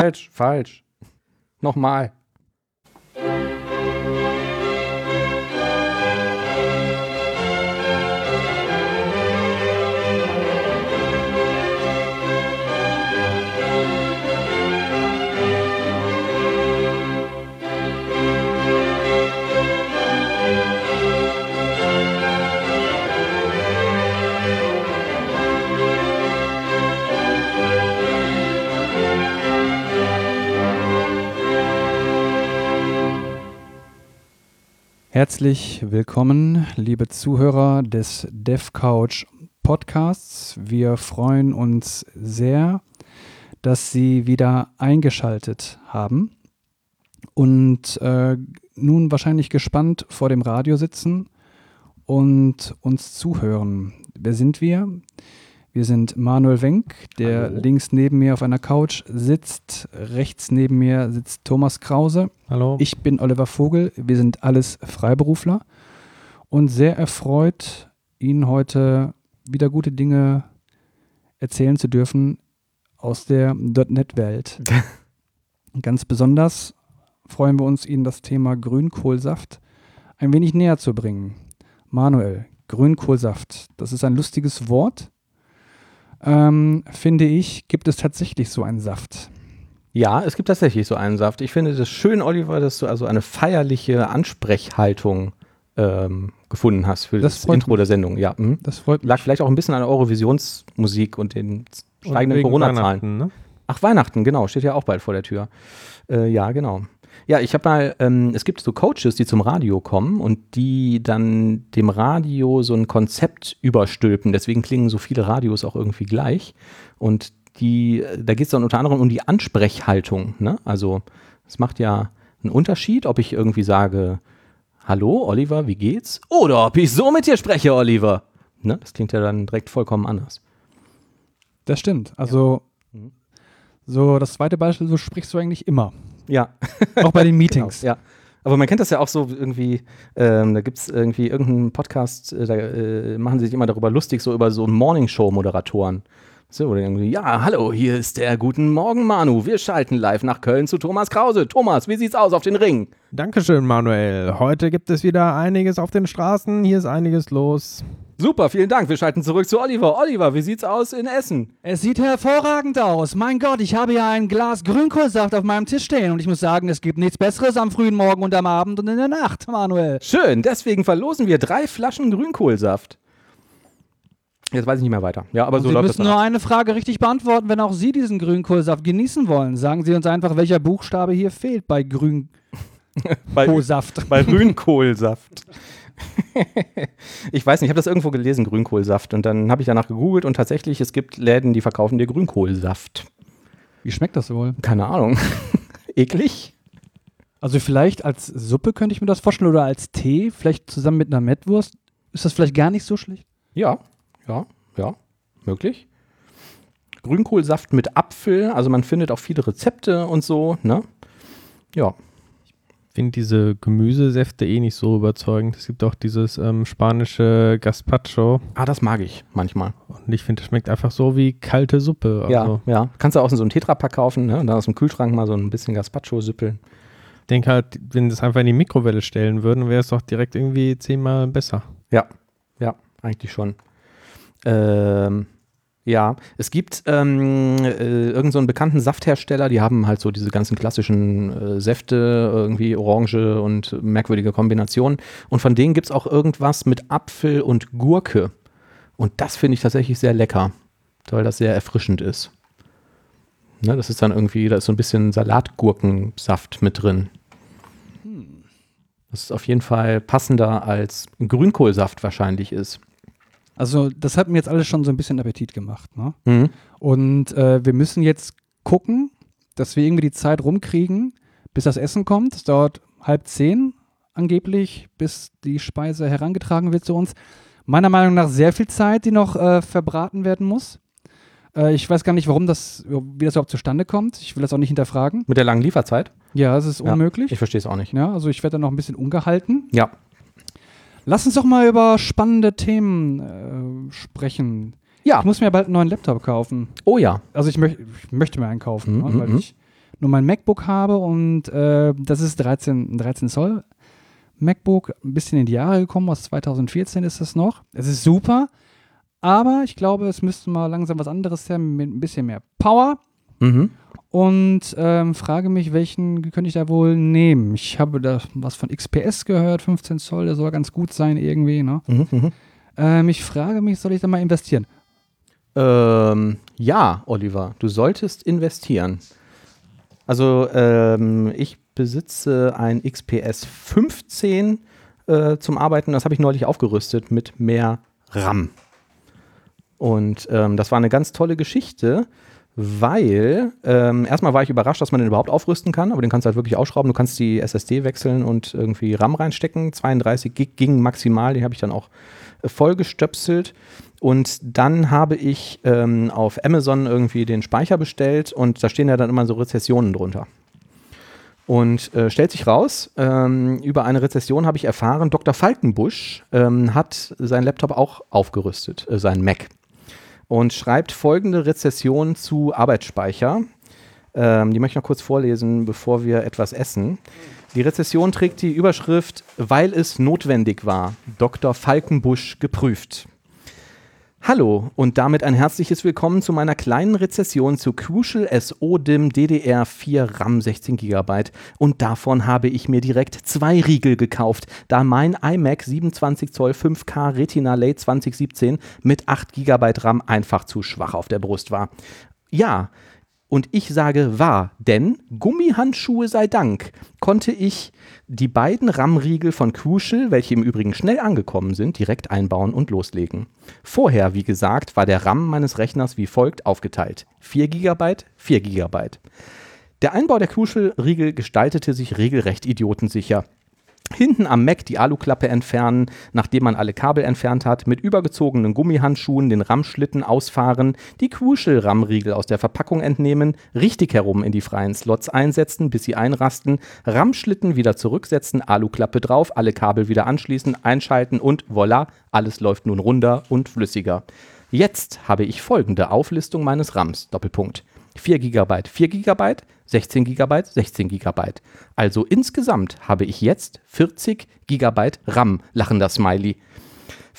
falsch, falsch. Nochmal. Herzlich willkommen, liebe Zuhörer des DevCouch Podcasts. Wir freuen uns sehr, dass Sie wieder eingeschaltet haben und äh, nun wahrscheinlich gespannt vor dem Radio sitzen und uns zuhören. Wer sind wir? Wir sind Manuel Wenk, der Hallo. links neben mir auf einer Couch sitzt. Rechts neben mir sitzt Thomas Krause. Hallo. Ich bin Oliver Vogel. Wir sind alles Freiberufler und sehr erfreut, Ihnen heute wieder gute Dinge erzählen zu dürfen aus der .NET-Welt. Ganz besonders freuen wir uns, Ihnen das Thema Grünkohlsaft ein wenig näher zu bringen. Manuel, Grünkohlsaft, das ist ein lustiges Wort. Ähm, finde ich, gibt es tatsächlich so einen Saft. Ja, es gibt tatsächlich so einen Saft. Ich finde das schön, Oliver, dass du also eine feierliche Ansprechhaltung ähm, gefunden hast für Das das, Intro der Sendung. Ja, mhm. Das freut mich. lag vielleicht auch ein bisschen an der Eurovisionsmusik und den Und steigenden Corona-Zahlen. Ne? Ach, Weihnachten, genau, steht ja auch bald vor der Tür. Äh, ja, genau. Ja, ich habe mal, ähm, es gibt so Coaches, die zum Radio kommen und die dann dem Radio so ein Konzept überstülpen. Deswegen klingen so viele Radios auch irgendwie gleich. Und die, da geht es dann unter anderem um die Ansprechhaltung. Ne? Also es macht ja einen Unterschied, ob ich irgendwie sage, hallo Oliver, wie geht's? Oder ob ich so mit dir spreche, Oliver. Ne? Das klingt ja dann direkt vollkommen anders. Das stimmt. Also, Mhm. so das zweite Beispiel, so sprichst du eigentlich immer. Ja, Auch bei den Meetings. Genau, ja. Aber man kennt das ja auch so irgendwie, ähm, da gibt es irgendwie irgendeinen Podcast, äh, da äh, machen sie sich immer darüber lustig, so über so Morningshow-Moderatoren. So, oder irgendwie, ja, hallo, hier ist der Guten Morgen Manu. Wir schalten live nach Köln zu Thomas Krause. Thomas, wie sieht's aus auf den Ring? Dankeschön, Manuel. Heute gibt es wieder einiges auf den Straßen. Hier ist einiges los. Super, vielen Dank. Wir schalten zurück zu Oliver. Oliver, wie sieht's aus in Essen? Es sieht hervorragend aus. Mein Gott, ich habe ja ein Glas Grünkohlsaft auf meinem Tisch stehen und ich muss sagen, es gibt nichts Besseres am frühen Morgen und am Abend und in der Nacht, Manuel. Schön, deswegen verlosen wir drei Flaschen Grünkohlsaft. Jetzt weiß ich nicht mehr weiter. Ja, aber Und so Sie läuft müssen das. nur eine Frage richtig beantworten, wenn auch Sie diesen Grünkohlsaft genießen wollen. Sagen Sie uns einfach, welcher Buchstabe hier fehlt bei Bei, Grünkohlsaft. bei Grünkohlsaft. ich weiß nicht, ich habe das irgendwo gelesen, Grünkohlsaft. Und dann habe ich danach gegoogelt und tatsächlich, es gibt Läden, die verkaufen dir Grünkohlsaft. Wie schmeckt das wohl? Keine Ahnung. Eklig? Also vielleicht als Suppe könnte ich mir das vorstellen oder als Tee, vielleicht zusammen mit einer Mettwurst. Ist das vielleicht gar nicht so schlecht? Ja, ja, ja, möglich. Grünkohlsaft mit Apfel, also man findet auch viele Rezepte und so, ne? Ja, finde diese Gemüsesäfte eh nicht so überzeugend. Es gibt auch dieses ähm, spanische Gazpacho. ah, das mag ich manchmal. Und ich finde, das schmeckt einfach so wie kalte Suppe. Ja, Also, ja. Kannst du auch in so einem Tetrapack kaufen, ne? Und dann aus dem Kühlschrank mal so ein bisschen Gazpacho süppeln. Ich denke halt, wenn das einfach in die Mikrowelle stellen würden, wäre es doch direkt irgendwie zehnmal besser. Ja, ja, eigentlich schon. Ähm, ja, es gibt ähm, äh, irgend so einen bekannten Safthersteller, die haben halt so diese ganzen klassischen äh, Säfte, irgendwie Orange und merkwürdige Kombinationen. Und von denen gibt es auch irgendwas mit Apfel und Gurke. Und das finde ich tatsächlich sehr lecker, weil das sehr erfrischend ist. Ne, das ist dann irgendwie, da ist so ein bisschen Salatgurkensaft mit drin. Das ist auf jeden Fall passender als Grünkohlsaft wahrscheinlich ist. Also das hat mir jetzt alles schon so ein bisschen Appetit gemacht. Ne? Mhm. Und äh, wir müssen jetzt gucken, dass wir irgendwie die Zeit rumkriegen, bis das Essen kommt. Es dauert halb zehn angeblich, bis die Speise herangetragen wird zu uns. Meiner Meinung nach sehr viel Zeit, die noch äh, verbraten werden muss. Äh, ich weiß gar nicht, warum das, wie das überhaupt zustande kommt. Ich will das auch nicht hinterfragen. Mit der langen Lieferzeit? Ja, es ist Ja, unmöglich. Ich verstehe es auch nicht. Ja, also ich werde da noch ein bisschen ungehalten. Ja. Lass uns doch mal über spannende Themen äh, sprechen. Ja. Ich muss mir bald einen neuen Laptop kaufen. Oh ja. Also ich, möch, ich möchte mir einen kaufen, Mhm, ne, weil mhm. ich nur mein MacBook habe und äh, das ist 13, 13 Zoll MacBook, ein bisschen in die Jahre gekommen, aus 2014 ist es noch. Es ist super, aber ich glaube, es müsste mal langsam was anderes her mit ein bisschen mehr Power. Mhm. Und ähm, frage mich, welchen könnte ich da wohl nehmen? Ich habe da was von XPS gehört, 15 Zoll, der soll ganz gut sein irgendwie. Ne? Mhm, mhm. Ähm, ich frage mich, soll ich da mal investieren? Ähm, ja, Oliver, du solltest investieren. Also ähm, ich besitze ein XPS 15 äh, zum Arbeiten. Das habe ich neulich aufgerüstet mit mehr RAM. Und ähm, das war eine ganz tolle Geschichte, weil ähm, erstmal war ich überrascht, dass man den überhaupt aufrüsten kann, aber den kannst du halt wirklich ausschrauben. Du kannst die SSD wechseln und irgendwie RAM reinstecken. 32 Gig ging maximal, die habe ich dann auch vollgestöpselt. Und dann habe ich ähm, auf Amazon irgendwie den Speicher bestellt und da stehen ja dann immer so Rezessionen drunter. Und äh, stellt sich raus, ähm, über eine Rezession habe ich erfahren, Dr. Falkenbusch ähm, hat seinen Laptop auch aufgerüstet, äh, seinen Mac. Und schreibt folgende Rezession zu Arbeitsspeicher. Ähm, die möchte ich noch kurz vorlesen, bevor wir etwas essen. Die Rezession trägt die Überschrift, weil es notwendig war. Dr. Falkenbusch geprüft. Hallo und damit ein herzliches Willkommen zu meiner kleinen Rezession zu Crucial SO-DIM DDR4 RAM 16 GB und davon habe ich mir direkt zwei Riegel gekauft, da mein iMac 27 Zoll 5K Retina Late 2017 mit 8 GB RAM einfach zu schwach auf der Brust war. Ja, und ich sage wahr, denn Gummihandschuhe sei Dank konnte ich die beiden RAM-Riegel von Crucial, welche im Übrigen schnell angekommen sind, direkt einbauen und loslegen. Vorher, wie gesagt, war der RAM meines Rechners wie folgt aufgeteilt. 4 GB, 4 GB. Der Einbau der Crucial-Riegel gestaltete sich regelrecht idiotensicher. Hinten am Mac die Aluklappe entfernen, nachdem man alle Kabel entfernt hat, mit übergezogenen Gummihandschuhen den RAM-Schlitten ausfahren, die Crucial-RAM-Riegel aus der Verpackung entnehmen, richtig herum in die freien Slots einsetzen, bis sie einrasten, RAM-Schlitten wieder zurücksetzen, Aluklappe drauf, alle Kabel wieder anschließen, einschalten und voilà, alles läuft nun runder und flüssiger. Jetzt habe ich folgende Auflistung meines RAMs. Doppelpunkt. 4 GB, 4 GB, 16 GB, 16 GB. Also insgesamt habe ich jetzt 40 GB RAM, lachender Smiley.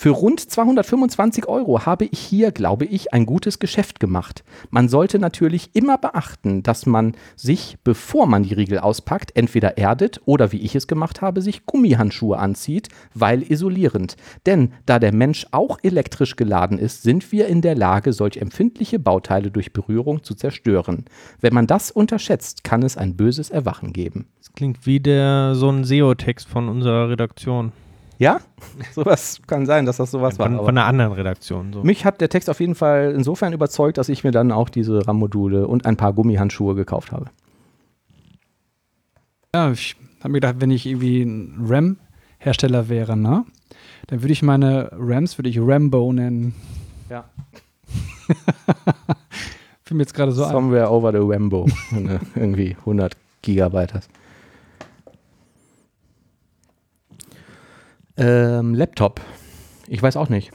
Für rund 225 Euro habe ich hier, glaube ich, ein gutes Geschäft gemacht. Man sollte natürlich immer beachten, dass man sich, bevor man die Riegel auspackt, entweder erdet oder, wie ich es gemacht habe, sich Gummihandschuhe anzieht, weil isolierend. Denn da der Mensch auch elektrisch geladen ist, sind wir in der Lage, solch empfindliche Bauteile durch Berührung zu zerstören. Wenn man das unterschätzt, kann es ein böses Erwachen geben. Das klingt wie der so ein SEO-Text von unserer Redaktion. Ja, sowas kann sein, dass das sowas Von, war. von einer anderen Redaktion. So. Mich hat der Text auf jeden Fall insofern überzeugt, dass ich mir dann auch diese RAM-Module und ein paar Gummihandschuhe gekauft habe. Ja, ich habe mir gedacht, wenn ich irgendwie ein RAM-Hersteller wäre, ne, dann würde ich meine RAMs, würde ich Rambo nennen. Ja. Fiel mir jetzt gerade so ein. Somewhere over the Rambo. Du irgendwie 100 Gigabyte hast. Ähm, Laptop. Ich weiß auch nicht.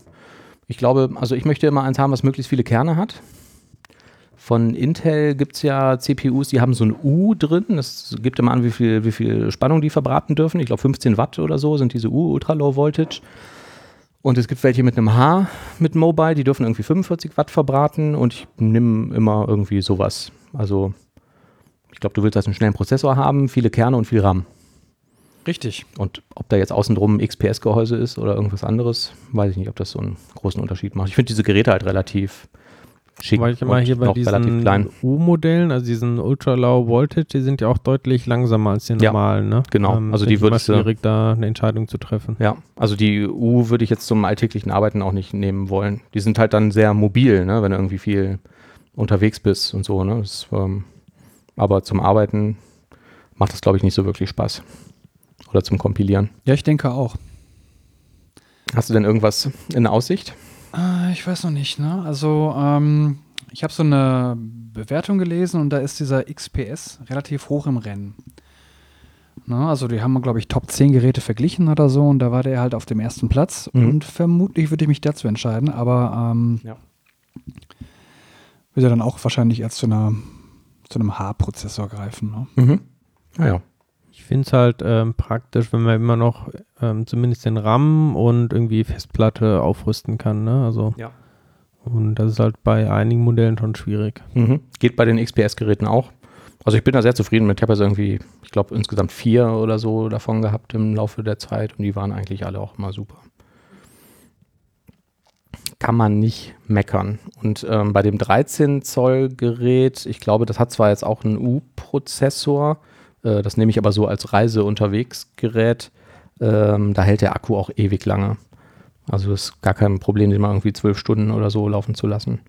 Ich glaube, also ich möchte immer eins haben, was möglichst viele Kerne hat. Von Intel gibt es ja CPUs, die haben so ein U drin. Das gibt immer an, wie viel, wie viel Spannung die verbraten dürfen. Ich glaube 15 Watt oder so sind diese U, Ultra Low Voltage. Und es gibt welche mit einem H mit Mobile, die dürfen irgendwie 45 Watt verbraten und ich nehme immer irgendwie sowas. Also ich glaube, du willst also einen schnellen Prozessor haben, viele Kerne und viel RAM. Richtig. Und ob da jetzt außenrum ein XPS-Gehäuse ist oder irgendwas anderes, weiß ich nicht, ob das so einen großen Unterschied macht. Ich finde diese Geräte halt relativ schick Weil ich immer hier bei diesen. U-Modellen, also diesen Ultra Low Voltage, die sind ja auch deutlich langsamer als die Ja, normalen. Ne? genau. Ähm, Also die würdest du- schwierig, da eine Entscheidung zu treffen. Ja, also die U würde ich jetzt zum alltäglichen Arbeiten auch nicht nehmen wollen. Die sind halt dann sehr mobil, ne, wenn du irgendwie viel unterwegs bist und so. Ne? Das, ähm, aber zum Arbeiten macht das, glaube ich, nicht so wirklich Spaß. Oder zum Kompilieren. Ja, ich denke auch. Hast du denn irgendwas in Aussicht? Äh, ich weiß noch nicht, ne? Also, ähm, ich habe so eine Bewertung gelesen und da ist dieser XPS relativ hoch im Rennen. Ne? Also, die haben, glaube ich, Top 10 Geräte verglichen oder so und da war der halt auf dem ersten Platz Mhm. und vermutlich würde ich mich dazu entscheiden, aber ähm, Ja. wird er dann auch wahrscheinlich erst zu einer zu einem H-Prozessor greifen. Ne? Mhm. Naja. Ich finde es halt ähm, praktisch, wenn man immer noch ähm, zumindest den RAM und irgendwie Festplatte aufrüsten kann. Ne? Also, Ja. Und das ist halt bei einigen Modellen schon schwierig. Mhm. Geht bei den XPS-Geräten auch. Also ich bin da sehr zufrieden mit. Ich habe also irgendwie, ich glaube, insgesamt vier oder so davon gehabt im Laufe der Zeit und die waren eigentlich alle auch immer super. Kann man nicht meckern. Und ähm, bei dem 13 Zoll Gerät, ich glaube, das hat zwar jetzt auch einen U-Prozessor, äh, das nehme ich aber so als Reise-Unterwegs-Gerät. Ähm, da hält der Akku auch ewig lange. Also ist gar kein Problem, den mal irgendwie zwölf Stunden oder so laufen zu lassen.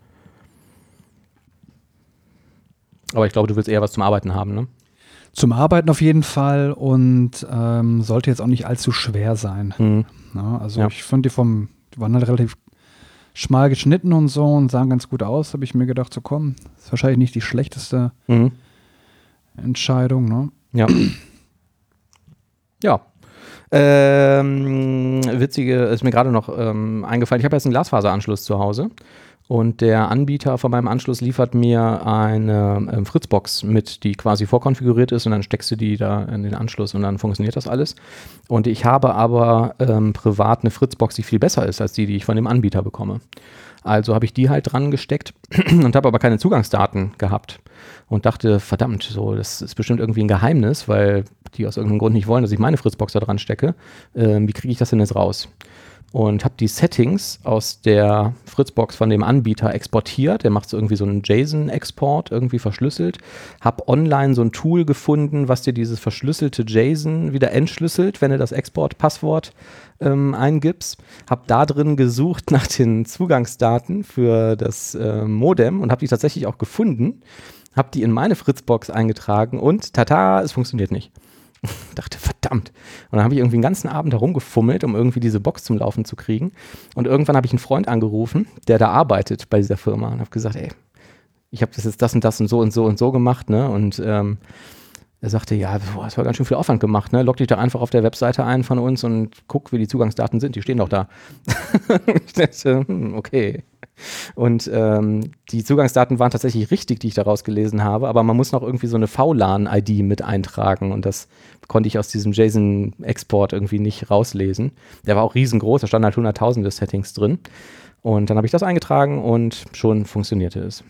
Aber ich glaube, du willst eher was zum Arbeiten haben, ne? Zum Arbeiten auf jeden Fall und ähm, sollte jetzt auch nicht allzu schwer sein. Mhm. Ne? Also Ja. ich fand die vom, die waren halt relativ schmal geschnitten und so und sahen ganz gut aus. Habe ich mir gedacht, so komm, ist wahrscheinlich nicht die schlechteste Mhm. Entscheidung. Ne? Ja. ja. Ähm, witzige ist mir gerade noch ähm, eingefallen. Ich habe jetzt einen Glasfaseranschluss zu Hause und der Anbieter von meinem Anschluss liefert mir eine ähm, Fritzbox mit, die quasi vorkonfiguriert ist und dann steckst du die da in den Anschluss und dann funktioniert das alles. Und ich habe aber ähm, privat eine Fritzbox, die viel besser ist als die, die ich von dem Anbieter bekomme. Also habe ich die halt dran gesteckt und habe aber keine Zugangsdaten gehabt und dachte, verdammt, so, das ist bestimmt irgendwie ein Geheimnis, weil die aus irgendeinem Grund nicht wollen, dass ich meine Fritzbox da dran stecke. Ähm, wie kriege ich das denn jetzt raus? Und habe die Settings aus der Fritzbox von dem Anbieter exportiert. Der macht so irgendwie so einen JSON-Export, irgendwie verschlüsselt. Habe online so ein Tool gefunden, was dir dieses verschlüsselte JSON wieder entschlüsselt, wenn du das Export-Passwort ähm, eingibst. Habe da drin gesucht nach den Zugangsdaten für das äh, Modem und habe die tatsächlich auch gefunden. Habe die in meine Fritzbox eingetragen und tata, es funktioniert nicht. Dachte, verdammt. Und dann habe ich irgendwie den ganzen Abend herumgefummelt, um irgendwie diese Box zum Laufen zu kriegen. Und irgendwann habe ich einen Freund angerufen, der da arbeitet bei dieser Firma und habe gesagt, ey, ich habe das jetzt das und das und so und so und so gemacht, ne? Und ähm, er sagte, ja, boah, das war ganz schön viel Aufwand gemacht, ne? Log dich doch einfach auf der Webseite ein von uns und guck, wie die Zugangsdaten sind. Die stehen doch da. ich dachte, hm, okay. Und ähm, die Zugangsdaten waren tatsächlich richtig, die ich daraus gelesen habe, aber man muss noch irgendwie so eine VLAN-ID mit eintragen und das konnte ich aus diesem JSON-Export irgendwie nicht rauslesen. Der war auch riesengroß, da standen halt hunderttausende Settings drin. Und dann habe ich das eingetragen und schon funktionierte es.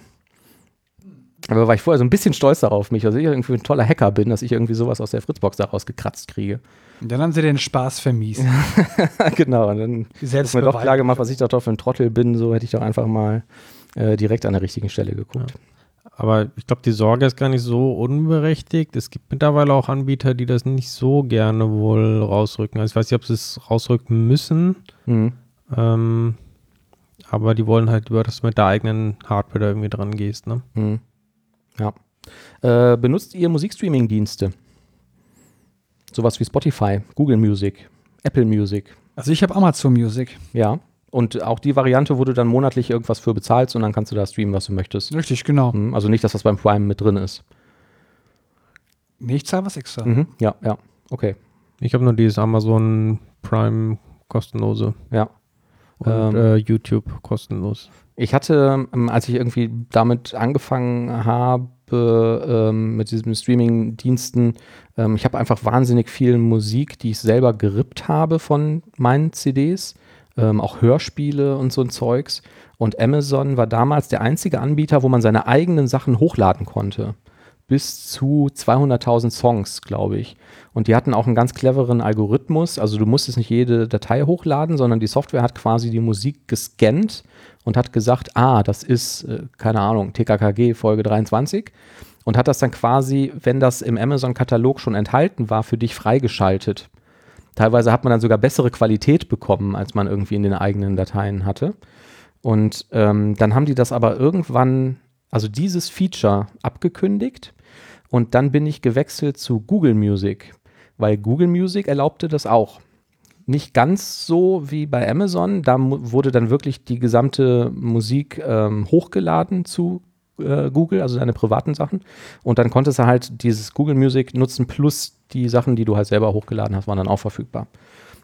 Aber war ich vorher so ein bisschen stolz darauf, mich, dass ich irgendwie ein toller Hacker bin, dass ich irgendwie sowas aus der Fritzbox da rausgekratzt kriege. Und dann haben sie den Spaß vermiest. genau, und dann ist mir doch klar gemacht, was ich doch für ein Trottel bin, so hätte ich doch einfach mal äh, direkt an der richtigen Stelle geguckt. Aber ich glaube, die Sorge ist gar nicht so unberechtigt. Es gibt mittlerweile auch Anbieter, die das nicht so gerne wohl rausrücken. Also ich weiß nicht, ob sie es rausrücken müssen, Mhm. ähm, aber die wollen halt über, dass du mit der eigenen Hardware da irgendwie dran gehst. Ne? Mhm. Ja. Äh, benutzt ihr Musikstreaming-Dienste? Sowas wie Spotify, Google Music, Apple Music. Also ich habe Amazon Music. Ja. Und auch die Variante, wo du dann monatlich irgendwas für bezahlst und dann kannst du da streamen, was du möchtest. Richtig, genau. Mhm. Also nicht, dass das beim Prime mit drin ist. Nee, ich zahle was extra. Mhm. Ja, ja. Okay. Ich habe nur dieses Amazon Prime kostenlose Ja. und Ähm. äh, YouTube kostenlos. Ich hatte, ähm, als ich irgendwie damit angefangen habe, ähm, mit diesen Streaming-Diensten, ähm, ich habe einfach wahnsinnig viel Musik, die ich selber gerippt habe von meinen CDs, auch Hörspiele und so ein Zeugs. Und Amazon war damals der einzige Anbieter, wo man seine eigenen Sachen hochladen konnte. Bis zu 200.000 Songs, glaube ich. Und die hatten auch einen ganz cleveren Algorithmus. Also du musstest nicht jede Datei hochladen, sondern die Software hat quasi die Musik gescannt und hat gesagt, ah, das ist, äh, keine Ahnung, TKKG Folge 23 und hat das dann quasi, wenn das im Amazon-Katalog schon enthalten war, für dich freigeschaltet. Teilweise hat man dann sogar bessere Qualität bekommen, als man irgendwie in den eigenen Dateien hatte. Und ähm, dann haben die das aber irgendwann, also dieses Feature abgekündigt und dann bin ich gewechselt zu Google Music, weil Google Music erlaubte das auch nicht ganz so wie bei Amazon. Da wurde dann wirklich die gesamte Musik ähm, hochgeladen zu äh, Google, also deine privaten Sachen. Und dann konntest du halt dieses Google Music nutzen, plus die Sachen, die du halt selber hochgeladen hast, waren dann auch verfügbar.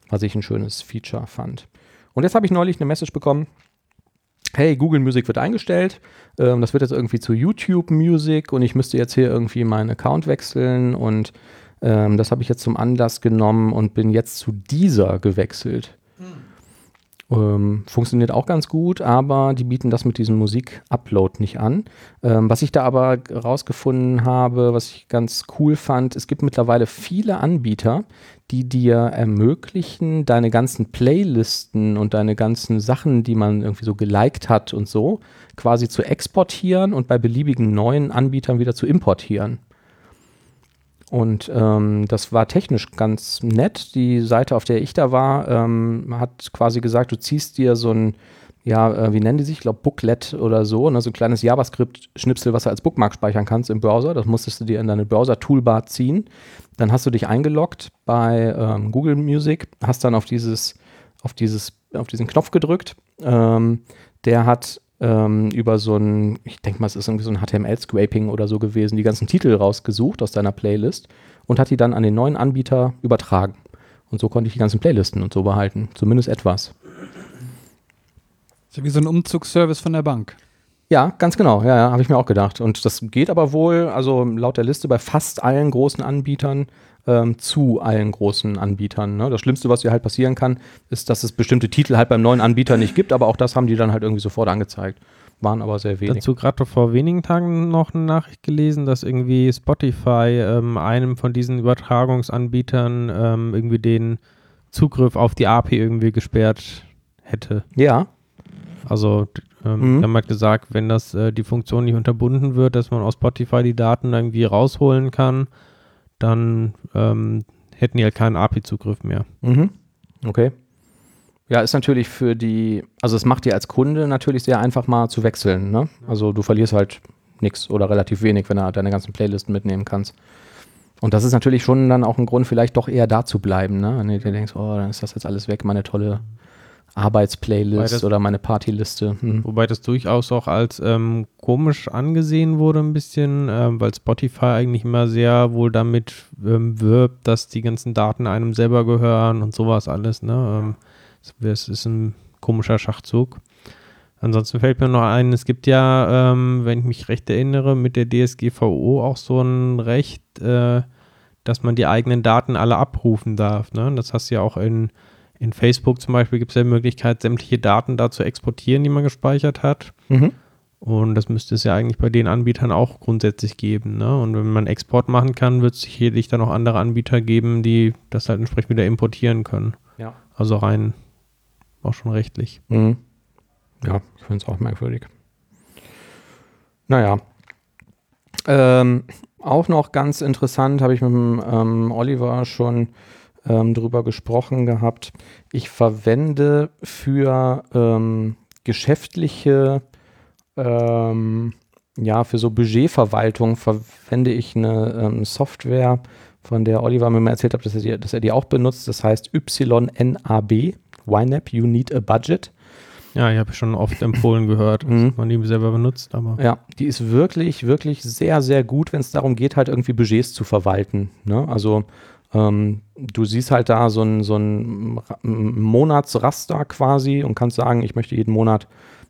Was ich ein schönes Feature fand. Und jetzt habe ich neulich eine Message bekommen, hey, Google Music wird eingestellt, ähm, das wird jetzt irgendwie zu YouTube Music und ich müsste jetzt hier irgendwie meinen Account wechseln und ähm, das habe ich jetzt zum Anlass genommen und bin jetzt zu dieser gewechselt. Ähm, funktioniert auch ganz gut, aber die bieten das mit diesem Musik-Upload nicht an. Ähm, was ich da aber rausgefunden habe, was ich ganz cool fand, es gibt mittlerweile viele Anbieter, die dir ermöglichen, deine ganzen Playlisten und deine ganzen Sachen, die man irgendwie so geliked hat und so, quasi zu exportieren und bei beliebigen neuen Anbietern wieder zu importieren. Und ähm, das war technisch ganz nett. Die Seite, auf der ich da war, ähm, hat quasi gesagt, du ziehst dir so ein, ja, äh, wie nennen die sich? Ich glaube, Booklet oder so, ne? so ein kleines JavaScript-Schnipsel, was du als Bookmark speichern kannst im Browser. Das musstest du dir in deine Browser-Toolbar ziehen. Dann hast du dich eingeloggt bei ähm, Google Music, hast dann auf dieses, auf dieses, auf diesen Knopf gedrückt. Ähm, der hat ähm, über so ein, ich denke mal, es ist irgendwie so ein HTML-Scraping oder so gewesen, die ganzen Titel rausgesucht aus deiner Playlist und hat die dann an den neuen Anbieter übertragen. Und so konnte ich die ganzen Playlisten und so behalten. Zumindest etwas. So wie so ein Umzugsservice von der Bank. Ja, ganz genau. Ja, ja habe ich mir auch gedacht. Und das geht aber wohl, also laut der Liste, bei fast allen großen Anbietern ähm, zu allen großen Anbietern. Ne? Das Schlimmste, was dir halt passieren kann, ist, dass es bestimmte Titel halt beim neuen Anbieter nicht gibt, aber auch das haben die dann halt irgendwie sofort angezeigt. Waren aber sehr wenig. Dazu gerade vor wenigen Tagen noch eine Nachricht gelesen, dass irgendwie Spotify ähm, einem von diesen Übertragungsanbietern ähm, irgendwie den Zugriff auf die API irgendwie gesperrt hätte. Ja. Also ähm, mhm. haben halt gesagt, wenn das äh, die Funktion nicht unterbunden wird, dass man aus Spotify die Daten irgendwie rausholen kann, dann ähm, hätten die halt keinen API-Zugriff mehr. Mhm. Okay. Ja, ist natürlich für die, also es macht dir als Kunde natürlich sehr einfach mal zu wechseln. Ne? Also du verlierst halt nichts oder relativ wenig, wenn du deine ganzen Playlisten mitnehmen kannst. Und das ist natürlich schon dann auch ein Grund, vielleicht doch eher da zu bleiben. Ne? Wenn du dir denkst, oh, dann ist das jetzt alles weg, meine tolle Arbeitsplaylist oder meine Partyliste. Hm. Wobei das durchaus auch als ähm, komisch angesehen wurde, ein bisschen, ähm, weil Spotify eigentlich immer sehr wohl damit ähm, wirbt, dass die ganzen Daten einem selber gehören und sowas alles. Ne? Ähm, es ist ein komischer Schachzug. Ansonsten fällt mir noch ein, es gibt ja, ähm, wenn ich mich recht erinnere, mit der DSGVO auch so ein Recht, äh, dass man die eigenen Daten alle abrufen darf. Ne? Das hast du ja auch in in Facebook zum Beispiel gibt es ja die Möglichkeit, sämtliche Daten da zu exportieren, die man gespeichert hat. Mhm. Und das müsste es ja eigentlich bei den Anbietern auch grundsätzlich geben. Ne? Und wenn man Export machen kann, wird es sicherlich dann auch andere Anbieter geben, die das halt entsprechend wieder importieren können. Ja. Also rein auch schon rechtlich. Mhm. Ja, ich finde es auch merkwürdig. Naja. Ähm, auch noch ganz interessant, habe ich mit dem ähm, Oliver schon ähm, drüber gesprochen gehabt. Ich verwende für ähm, geschäftliche, ähm, ja, für so Budgetverwaltung verwende ich eine ähm, Software, von der Oliver mir mal erzählt hat, dass er, die, dass er die auch benutzt. Das heißt YNAB, YNAB, You Need a Budget. Ja, ich habe schon oft empfohlen gehört, dass mhm. man die selber benutzt, aber. Ja, die ist wirklich, wirklich sehr, sehr gut, wenn es darum geht, halt irgendwie Budgets zu verwalten. Ne? Also ähm, du siehst halt da so ein, so ein Monatsraster quasi und kannst sagen, ich möchte jeden Monat,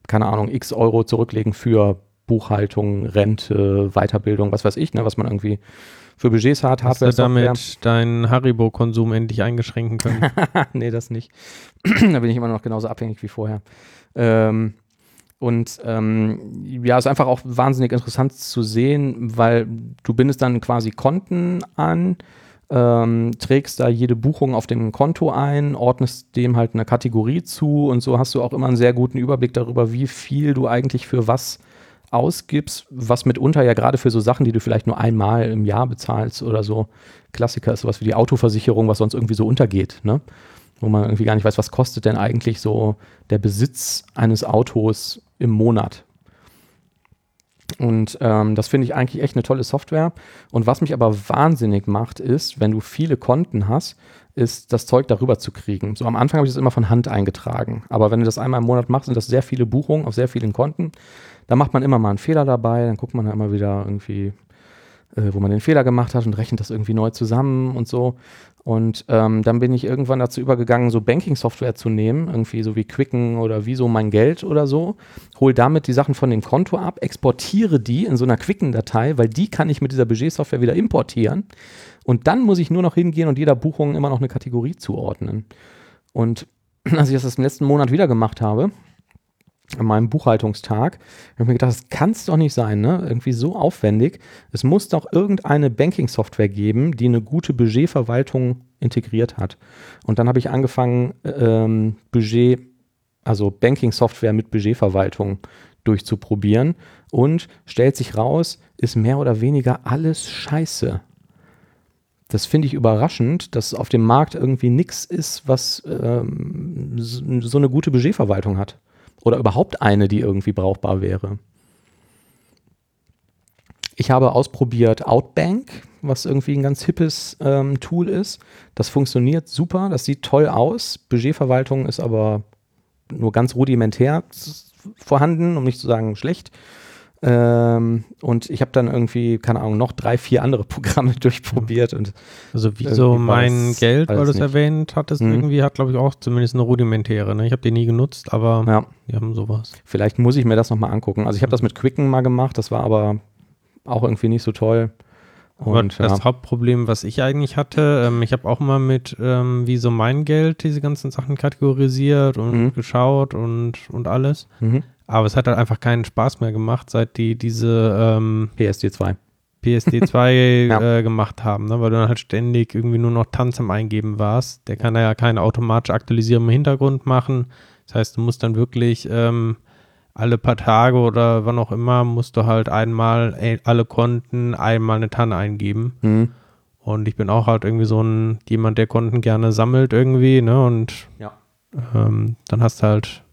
keine Ahnung, x Euro zurücklegen für Buchhaltung, Rente, Weiterbildung, was weiß ich, ne, was man irgendwie für Budgets hat. Hast Hardware, du damit deinen Haribo-Konsum endlich eingeschränken können? nee, das nicht. da bin ich immer noch genauso abhängig wie vorher. Ähm, und ähm, ja, ist einfach auch wahnsinnig interessant zu sehen, weil du bindest dann quasi Konten an, ähm, trägst da jede Buchung auf dem Konto ein, ordnest dem halt eine Kategorie zu und so hast du auch immer einen sehr guten Überblick darüber, wie viel du eigentlich für was ausgibst, was mitunter ja gerade für so Sachen, die du vielleicht nur einmal im Jahr bezahlst oder so. Klassiker ist sowas wie die Autoversicherung, was sonst irgendwie so untergeht, ne? Wo man irgendwie gar nicht weiß, was kostet denn eigentlich so der Besitz eines Autos im Monat. Und ähm, das finde ich eigentlich echt eine tolle Software. Und was mich aber wahnsinnig macht, ist, wenn du viele Konten hast, ist das Zeug darüber zu kriegen. So am Anfang habe ich das immer von Hand eingetragen. Aber wenn du das einmal im Monat machst, sind das sehr viele Buchungen auf sehr vielen Konten. Da macht man immer mal einen Fehler dabei, dann guckt man da immer wieder irgendwie äh, wo man den Fehler gemacht hat und rechnet das irgendwie neu zusammen und so. Und ähm, dann bin ich irgendwann dazu übergegangen, so Banking-Software zu nehmen, irgendwie so wie Quicken oder Wieso mein Geld oder so. Hol damit die Sachen von dem Konto ab, exportiere die in so einer Quicken-Datei, weil die kann ich mit dieser Budget-Software wieder importieren. Und dann muss ich nur noch hingehen und jeder Buchung immer noch eine Kategorie zuordnen. Und als ich das im letzten Monat wieder gemacht habe, an meinem Buchhaltungstag, habe ich mir gedacht, das kann es doch nicht sein, ne? Irgendwie so aufwendig. Es muss doch irgendeine Banking-Software geben, die eine gute Budgetverwaltung integriert hat. Und dann habe ich angefangen, ähm, Budget, also Banking-Software mit Budgetverwaltung durchzuprobieren und stellt sich raus, ist mehr oder weniger alles scheiße. Das finde ich überraschend, dass auf dem Markt irgendwie nichts ist, was ähm, so eine gute Budgetverwaltung hat. Oder überhaupt eine, die irgendwie brauchbar wäre. Ich habe ausprobiert Outbank, was irgendwie ein ganz hippes ähm, Tool ist. Das funktioniert super, das sieht toll aus. Budgetverwaltung ist aber nur ganz rudimentär vorhanden, um nicht zu sagen schlecht. Ähm, und ich habe dann irgendwie, keine Ahnung, noch drei, vier andere Programme durchprobiert. Und also wie so mein Geld, weil du es erwähnt hattest, mhm. irgendwie hat, glaube ich, auch zumindest eine rudimentäre. Ne? Ich habe die nie genutzt, aber ja. die haben sowas. Vielleicht muss ich mir das nochmal angucken. Also ich habe das mit Quicken mal gemacht, das war aber auch irgendwie nicht so toll. Und, das ja. Hauptproblem, was ich eigentlich hatte, ähm, ich habe auch mal mit ähm, wie so mein Geld diese ganzen Sachen kategorisiert und mhm. geschaut und, und alles. Mhm. Aber es hat halt einfach keinen Spaß mehr gemacht, seit die diese ähm, PSD2 PSD2 ja. äh, gemacht haben, ne? weil du dann halt ständig irgendwie nur noch Tanz am Eingeben warst. Der kann ja keine automatische Aktualisierung im Hintergrund machen. Das heißt, du musst dann wirklich ähm, alle paar Tage oder wann auch immer, musst du halt einmal alle Konten einmal eine Tanne eingeben. Mhm. Und ich bin auch halt irgendwie so ein jemand, der Konten gerne sammelt irgendwie, ne? Und ja. ähm, dann hast du halt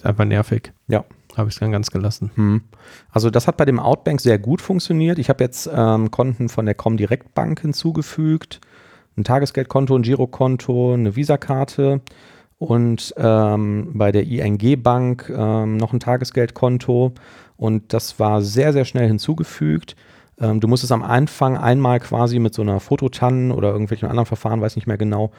ist einfach nervig. Ja. Habe ich es dann ganz gelassen. Hm. Also das hat bei dem Outbank sehr gut funktioniert. Ich habe jetzt ähm, Konten von der Comdirect Bank hinzugefügt, ein Tagesgeldkonto, ein Girokonto, eine Visakarte und ähm, bei der ING Bank ähm, noch ein Tagesgeldkonto und das war sehr, sehr schnell hinzugefügt. Ähm, du musst es am Anfang einmal quasi mit so einer Fototannen oder irgendwelchen anderen Verfahren, weiß nicht mehr genau,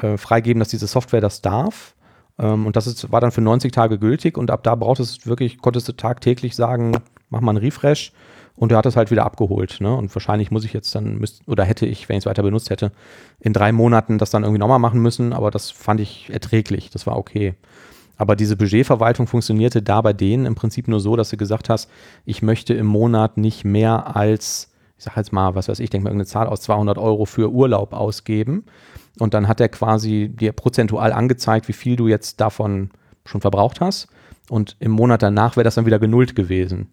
äh, freigeben, dass diese Software das darf. Ähm, und das ist, war dann für 90 Tage gültig und ab da brauchtest du wirklich, konntest du tagtäglich sagen, mach mal einen Refresh und er hat es halt wieder abgeholt. Ne? Und wahrscheinlich muss ich jetzt dann, müsst, oder hätte ich, wenn ich es weiter benutzt hätte, in drei Monaten das dann irgendwie nochmal machen müssen, aber das fand ich erträglich, das war okay. Aber diese Budgetverwaltung funktionierte da bei denen im Prinzip nur so, dass du gesagt hast, ich möchte im Monat nicht mehr als, ich sag jetzt mal, was weiß ich, denke mal irgendeine Zahl aus 200 Euro für Urlaub ausgeben, und dann hat er quasi dir prozentual angezeigt, wie viel du jetzt davon schon verbraucht hast. Und im Monat danach wäre das dann wieder genullt gewesen.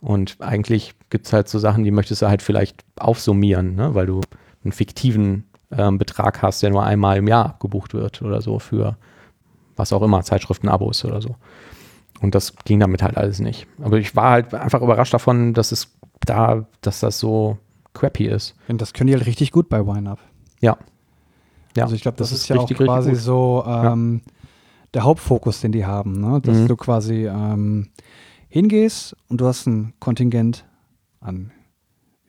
Und eigentlich gibt es halt so Sachen, die möchtest du halt vielleicht aufsummieren, ne? weil du einen fiktiven ähm, Betrag hast, der nur einmal im Jahr abgebucht wird oder so für was auch immer, Zeitschriften-Abos oder so. Und das ging damit halt alles nicht. Aber ich war halt einfach überrascht davon, dass es da, dass das so crappy ist. Und das können die halt richtig gut bei YNAB. Ja, ja, also ich glaube, das, das, ist ja auch quasi so ähm, ja. der Hauptfokus, den die haben, ne? dass mhm. du quasi ähm, hingehst und du hast ein Kontingent an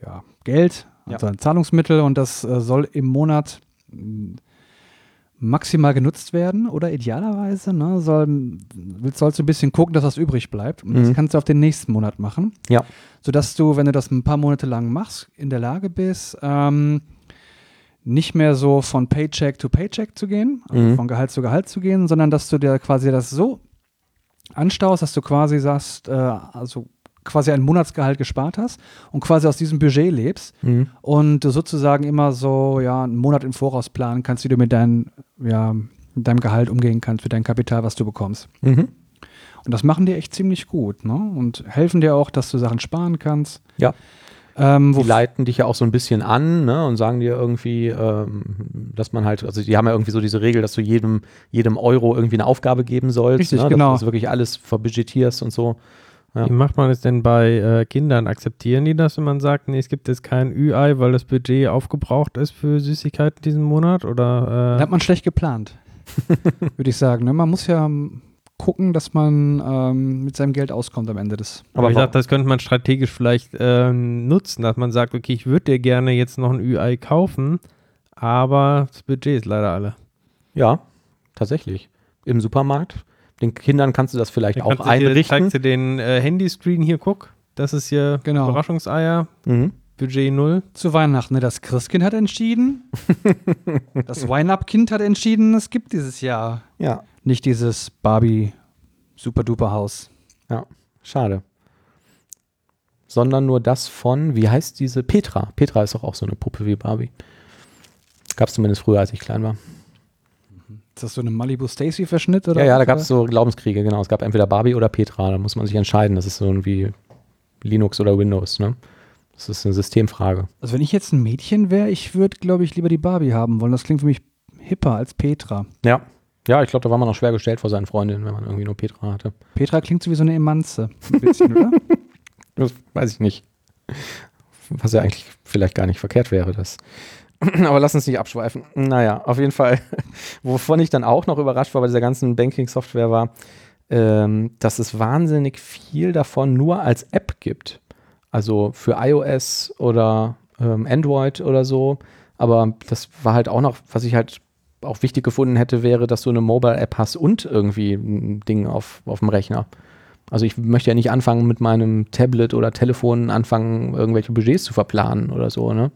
ja, Geld, also ja. ein Zahlungsmittel und das äh, soll im Monat mm, maximal genutzt werden oder idealerweise ne, soll, sollst du ein bisschen gucken, dass was übrig bleibt. Und mhm. das kannst du auf den nächsten Monat machen. Ja. Sodass du, wenn du das ein paar Monate lang machst, in der Lage bist, ähm, nicht mehr so von Paycheck to Paycheck zu gehen, also mhm. von Gehalt zu Gehalt zu gehen, sondern dass du dir quasi das so anstaust, dass du quasi sagst, äh, also quasi ein Monatsgehalt gespart hast und quasi aus diesem Budget lebst mhm. und du sozusagen immer so ja einen Monat im Voraus planen kannst, wie du mit, dein, ja, mit deinem Gehalt umgehen kannst, für dein Kapital, was du bekommst. Mhm. Und das machen die echt ziemlich gut ne? und helfen dir auch, dass du Sachen sparen kannst. Ja. Ähm, die leiten dich ja auch so ein bisschen an ne, und sagen dir irgendwie, ähm, dass man halt, also die haben ja irgendwie so diese Regel, dass du jedem, jedem Euro irgendwie eine Aufgabe geben sollst, Richtig, ne, genau. dass du wirklich alles verbudgetierst und so. Ja. Wie macht man es denn bei äh, Kindern? Akzeptieren die das, wenn man sagt, nee, es gibt jetzt kein Ü-Ei, weil das Budget aufgebraucht ist für Süßigkeiten diesen Monat? Oder, äh? Hat man schlecht geplant, würde ich sagen. Ne? Man muss ja gucken, dass man ähm, mit seinem Geld auskommt am Ende des. Aber Aber ich dachte, das könnte man strategisch vielleicht ähm, nutzen, dass man sagt, okay, ich würde dir gerne jetzt noch ein UI kaufen, aber das Budget ist leider alle. Ja, tatsächlich. Im Supermarkt. Den Kindern kannst du das vielleicht Dann auch du dir, einrichten. zeigst du den äh, Handyscreen hier, guck. Das ist hier Genau. Überraschungseier, Mhm. Budget null. Zu Weihnachten, ne? Das Christkind hat entschieden. das Wine-Up-Kind hat entschieden, es gibt dieses Jahr Ja, nicht dieses Barbie Super-Duper Haus. schade. Sondern nur das von, wie heißt diese? Petra. Petra ist doch auch so eine Puppe wie Barbie. Gab es zumindest früher, als ich klein war. Ist das so eine Malibu Stacy-Verschnitt? Ja, ja, da gab es so Glaubenskriege, genau. Es gab entweder Barbie oder Petra. Da muss man sich entscheiden. Das ist so wie Linux oder Windows, ne? Das ist eine Systemfrage. Also wenn ich jetzt ein Mädchen wäre, ich würde, glaube ich, lieber die Barbie haben wollen. Das klingt für mich hipper als Petra. Ja. Ja, ich glaube, da war man noch schwer gestellt vor seinen Freundinnen, wenn man irgendwie nur Petra hatte. Petra klingt so wie so eine Emanze. Ein bisschen, oder? Das weiß ich nicht. Was ja eigentlich vielleicht gar nicht verkehrt wäre, das. Aber lass uns nicht abschweifen. Naja, auf jeden Fall, wovon ich dann auch noch überrascht war bei dieser ganzen Banking-Software war, ähm, dass es wahnsinnig viel davon nur als App gibt. Also für iOS oder ähm, Android oder so. Aber das war halt auch noch, was ich halt auch wichtig gefunden hätte, wäre, dass du eine Mobile-App hast und irgendwie ein Ding auf, auf dem Rechner. Also ich möchte ja nicht anfangen mit meinem Tablet oder Telefon anfangen, irgendwelche Budgets zu verplanen oder so, ne?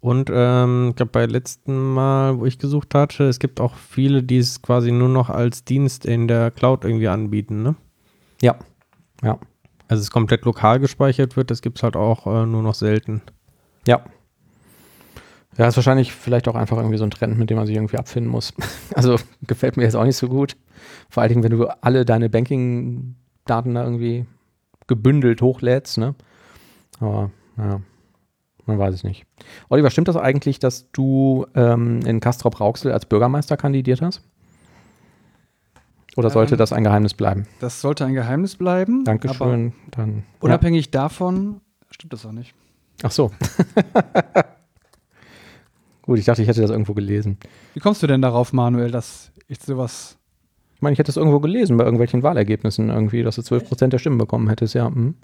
Und ähm, ich glaube, bei letzten Mal, wo ich gesucht hatte, es gibt auch viele, die es quasi nur noch als Dienst in der Cloud irgendwie anbieten, ne? Ja. Ja. Also es komplett lokal gespeichert wird, das gibt es halt auch äh, nur noch selten. Ja. Ja, ist wahrscheinlich vielleicht auch einfach irgendwie so ein Trend, mit dem man sich irgendwie abfinden muss. Also gefällt mir jetzt auch nicht so gut. Vor allen Dingen, wenn du alle deine Banking-Daten da irgendwie gebündelt hochlädst, ne? Aber, ja, man weiß es nicht. Oliver, stimmt das eigentlich, dass du ähm, in Castrop-Rauxel als Bürgermeister kandidiert hast? Oder sollte Ähm, das ein Geheimnis bleiben? Das sollte ein Geheimnis bleiben. Dankeschön. Dann, ja. unabhängig davon stimmt das auch nicht. Ach so. Gut, ich dachte, ich hätte das irgendwo gelesen. Wie kommst du denn darauf, Manuel, dass ich sowas. Ich meine, ich hätte es irgendwo gelesen bei irgendwelchen Wahlergebnissen irgendwie, dass du 12% der Stimmen bekommen hättest, ja. Mhm.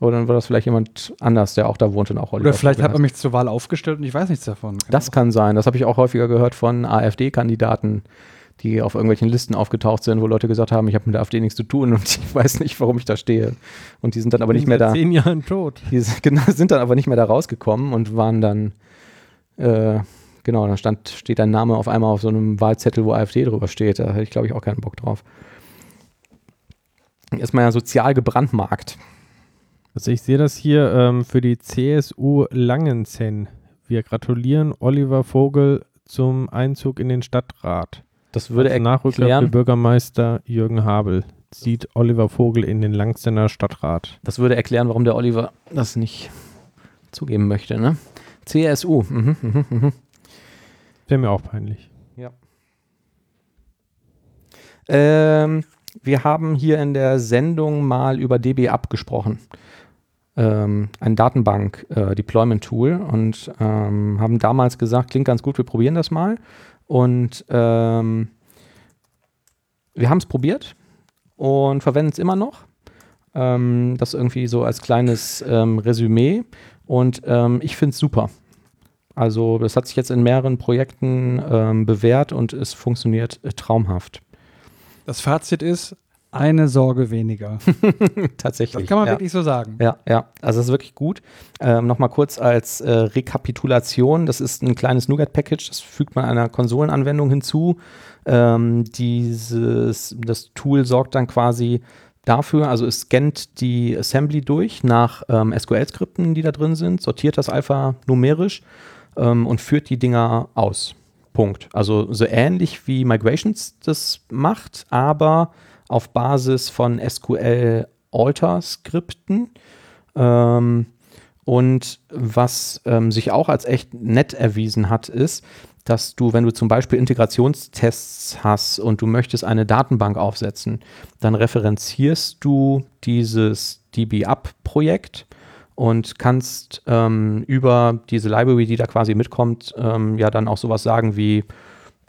Oder dann war das vielleicht jemand anders, der auch da wohnt und auch Oliver Oder vielleicht hat man mich zur Wahl aufgestellt und ich weiß nichts davon. Kann Das kann sein. Das habe ich auch häufiger gehört von AfD-Kandidaten, die auf irgendwelchen Listen aufgetaucht sind, wo Leute gesagt haben, ich habe mit der AfD nichts zu tun und ich weiß nicht, warum ich da stehe. Und die sind dann aber nicht mehr da. Zehn Jahren tot. Die sind, genau, sind dann aber nicht mehr da rausgekommen und waren dann, äh, genau, dann stand, steht dein Name auf einmal auf so einem Wahlzettel, wo AfD drüber steht. Da hätte ich, glaube ich, auch keinen Bock drauf. Erstmal ja sozial gebrandmarkt. Also ich sehe das hier ähm, für die CSU Langenzenn. Wir gratulieren Oliver Vogel zum Einzug in den Stadtrat. Das würde Als Nachrücker für Bürgermeister Jürgen Habel zieht Oliver Vogel in den Langzenner Stadtrat. das würde erklären, warum der Oliver das nicht zugeben möchte, ne? CSU. Mhm, mhm, mhm. Wäre mir auch peinlich. Ähm, wir haben hier in der Sendung mal über DB abgesprochen. Ähm, ein Datenbank-Deployment-Tool und ähm, haben damals gesagt, klingt ganz gut, wir probieren das mal. Und ähm, wir haben es probiert und verwenden es immer noch. Ähm, das irgendwie so als kleines ähm, Resümee. Und ähm, ich finde es super. Also das hat sich jetzt in mehreren Projekten ähm, bewährt und es funktioniert äh, traumhaft. Das Fazit ist, eine Sorge weniger. Tatsächlich. Das kann man ja. wirklich so sagen. Ja, ja, also das ist wirklich gut. Ähm, Nochmal kurz als äh, Rekapitulation, das ist ein kleines Nougat-Package, das fügt man einer Konsolenanwendung hinzu. Ähm, dieses, das Tool sorgt dann quasi dafür, also es scannt die Assembly durch nach ähm, SQL-Skripten, die da drin sind, sortiert das alphanumerisch ähm, und führt die Dinger aus. Punkt. Also so ähnlich wie Migrations das macht, aber auf Basis von SQL-Alter-Skripten. Ähm, und was ähm, sich auch als echt nett erwiesen hat, ist, dass du, wenn du zum Beispiel Integrationstests hast und du möchtest eine Datenbank aufsetzen, dann referenzierst du dieses DB-Up-Projekt und kannst ähm, über diese Library, die da quasi mitkommt, ähm, ja dann auch sowas sagen wie,